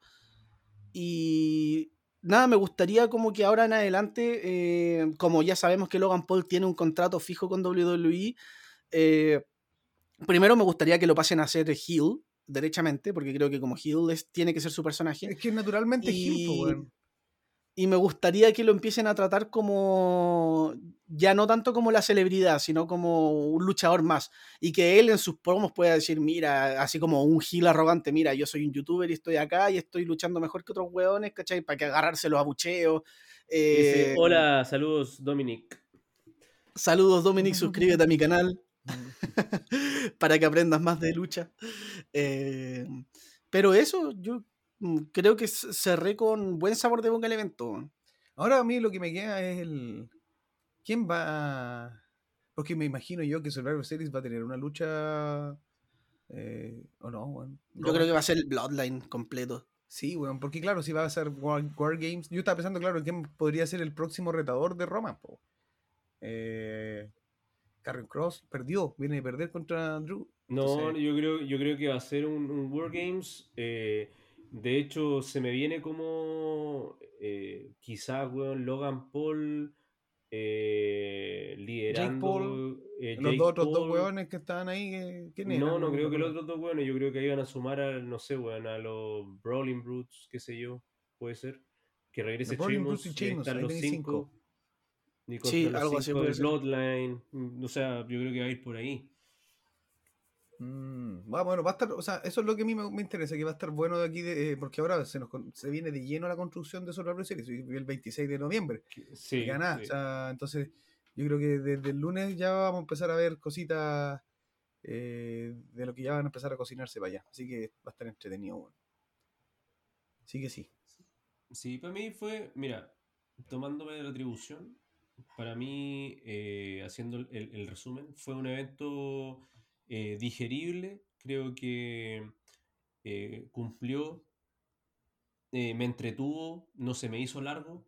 Y nada, me gustaría como que ahora en adelante, eh, como ya sabemos que Logan Paul tiene un contrato fijo con WWE, eh, primero me gustaría que lo pasen a ser heel, derechamente, porque creo que como heel es, tiene que ser su personaje. Es que naturalmente es Gil, po, Y, me gustaría que lo empiecen a tratar como, ya no tanto como la celebridad, sino como un luchador más. Y que él en sus promos pueda decir, mira, así como un heel arrogante, mira, yo soy un youtuber y estoy acá y estoy luchando mejor que otros hueones, ¿cachai? Para que agarrarse los abucheos. Dice, Eh, hola, saludos, Dominic. Saludos Dominic, suscríbete a mi canal para que aprendas más de lucha. Eh, pero eso, yo mm, creo que cerré con buen sabor de boca el evento. Ahora a mí lo que me queda es el. ¿Quién va a.? Porque me imagino yo que Survivor Series va a tener una lucha. eh, ¿O no? Yo creo que va a ser el Bloodline completo. Sí, weón, porque claro, si va a ser War, War Games. Yo estaba pensando, claro, quién podría ser el próximo retador de Roman, po. Eh, Karrion Cross perdió, viene de perder contra Drew. No, Entonces- yo creo, yo creo que va a ser un, un World Games. eh, de hecho, se me viene como eh, quizás, weón, Logan Paul eh, liderando. Paul, eh, Los dos otros dos weones que estaban ahí, eh, ¿quién eran? No, no creo que los otros dos weones, yo creo que iban a sumar a, no sé, weón, a los Brawling Brutes, qué sé yo, puede ser. Que regrese Brutes y Sheamus, están los cinco. Y contra Sí, los algo así cinco ser. Bloodline. mm, O sea, yo creo que va a ir por ahí. Mm, bueno, va a estar, o sea, eso es lo que a mí me, me interesa, que va a estar bueno de aquí, de- eh, porque ahora se nos se viene de lleno la construcción de Survivor Series, el 26 de noviembre. Sí, sí. O sea, entonces, yo creo que desde el lunes ya vamos a empezar a ver cositas eh, de lo que ya van a empezar a cocinarse para allá. Así que va a estar entretenido. bueno. Así que sí. Sí, para mí fue, mira, tomándome de la atribución, para mí, eh, haciendo el, el resumen, fue un evento eh, digerible, creo que eh, cumplió, eh, me entretuvo, no se me hizo largo,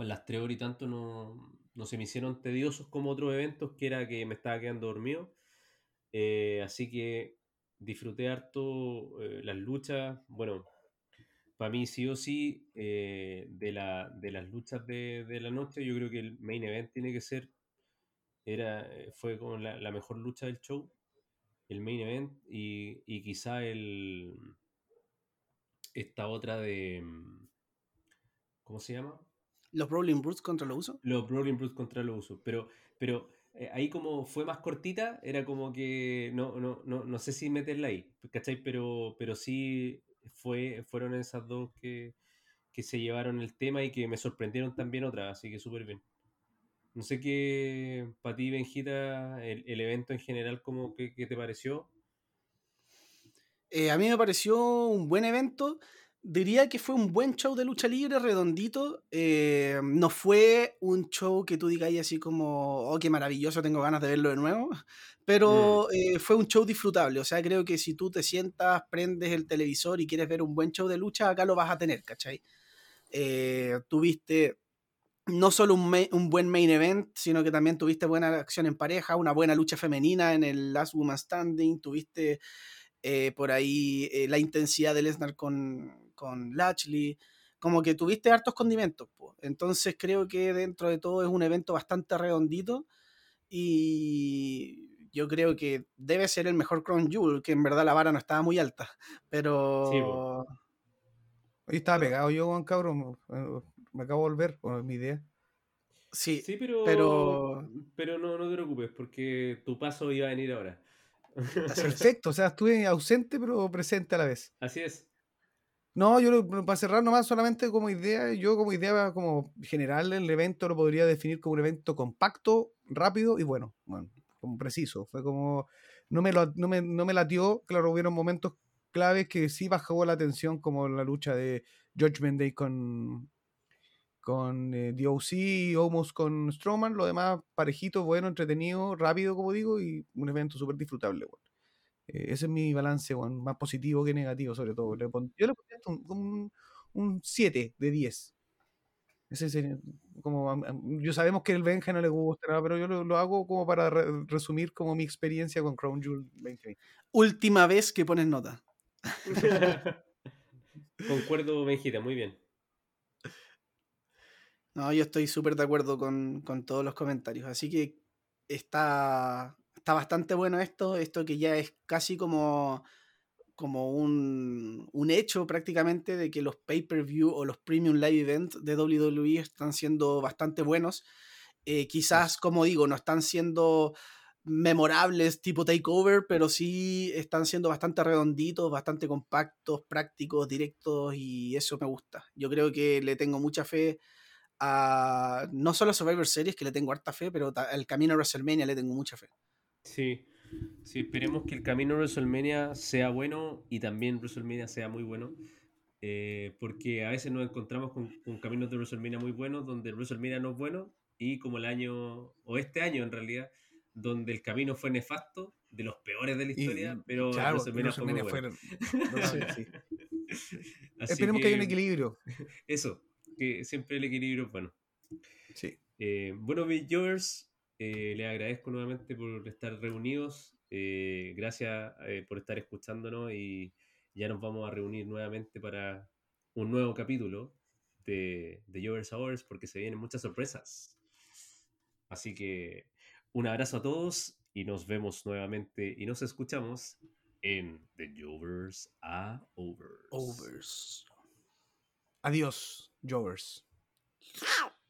las tres horas y tanto no, no se me hicieron tediosos como otros eventos, que era que me estaba quedando dormido. Eh, así que disfruté harto las luchas. Bueno, para mí sí o sí, de, la, de las luchas de, de la noche, yo creo que el main event tiene que ser, era, eh, fue como la, la mejor lucha del show, el main event, y, y quizá el, esta otra de, mm, ¿cómo se llama? Los Brawling Brutes contra los usos. Los Brawling Brutes contra los usos. Pero, pero eh, ahí como fue más cortita, era como que no, no, no, no sé si meterla ahí, ¿cachai? Pero, pero sí fue, fueron esas dos que, que se llevaron el tema y que me sorprendieron también otras, así que súper bien. No sé qué, para ti, Benjita, el, el evento en general, como que, que te pareció? Eh, a mí me pareció un buen evento. Diría que fue un buen show de lucha libre, redondito. Eh, no fue un show que tú digas así como, oh, qué maravilloso, tengo ganas de verlo de nuevo. Pero eh, fue un show disfrutable. O sea, creo que si tú te sientas, prendes el televisor y quieres ver un buen show de lucha, acá lo vas a tener, ¿cachai? Tuviste no solo un, un buen main event, sino que también tuviste buena acción en pareja, una buena lucha femenina en el Last Woman Standing, tuviste eh, por ahí eh, la intensidad de Lesnar con, con Lashley, como que tuviste hartos condimentos. po. Entonces creo que dentro de todo es un evento bastante redondito y yo creo que debe ser el mejor Crown Jewel, que en verdad la vara no estaba muy alta, pero... Sí. Hoy estaba pegado yo, Juan Cabrón. Me acabo de volver, con mi idea. Sí, Sí, pero, pero- pero no, no te preocupes, porque tu paso iba a venir ahora. Es. Perfecto, o sea, estuve ausente pero presente a la vez. Así es. No, yo lo- para cerrar nomás solamente como idea, yo como idea como general el evento lo podría definir como un evento compacto, rápido y bueno, bueno, como preciso. Fue como, no me, lo, no me, no me latió, claro, hubieron momentos claves que sí bajó la tensión como la lucha de Judgment Day con, con eh, DOC y Omos con Strowman, lo demás parejito, bueno, entretenido, rápido como digo y un evento súper disfrutable. weón. Eh, ese es mi balance, weón, más positivo que negativo, sobre todo. Le pon- yo le pondría un, un, un 7 de 10. Ese sería como, yo sabemos que el Benja no le gusta, nada, pero yo lo, lo hago como para re- resumir como mi experiencia con Crown Jewel 2020. Última vez que pones nota. Concuerdo, Benjita, muy bien. No, yo estoy súper de acuerdo con, con todos los comentarios. Así que está, está bastante bueno esto. Esto que ya es casi como, como un, un hecho prácticamente de que los pay-per-view o los premium live events de WWE están siendo bastante buenos. Eh, quizás, como digo, no están siendo memorables tipo takeover, pero sí están siendo bastante redonditos, bastante compactos, prácticos, directos y eso me gusta. Yo creo que le tengo mucha fe a no solo a Survivor Series, que le tengo harta fe, pero al camino a WrestleMania le tengo mucha fe. Sí, sí, esperemos que el camino a WrestleMania sea bueno y también WrestleMania sea muy bueno. eh, porque a veces nos encontramos con, con caminos de WrestleMania muy buenos, donde WrestleMania no es bueno, y como el año, o este año en realidad, donde el camino fue nefasto, de los peores de la Y- historia, pero claro, WrestleMania fue muy WrestleMania bueno. fue- totalmente, sí. Así Esperemos que haya un equilibrio. Eso, que siempre el equilibrio es bueno. Sí. Eh, bueno, Big Jovers, eh, les agradezco nuevamente por estar reunidos. eh, gracias eh, por estar escuchándonos y ya nos vamos a reunir nuevamente para un nuevo capítulo de, de Jovers Hours porque se vienen muchas sorpresas. Así que un abrazo a todos y nos vemos nuevamente y nos escuchamos en The Jovers a Overs. Overs. Adiós, Jovers. ¡Au!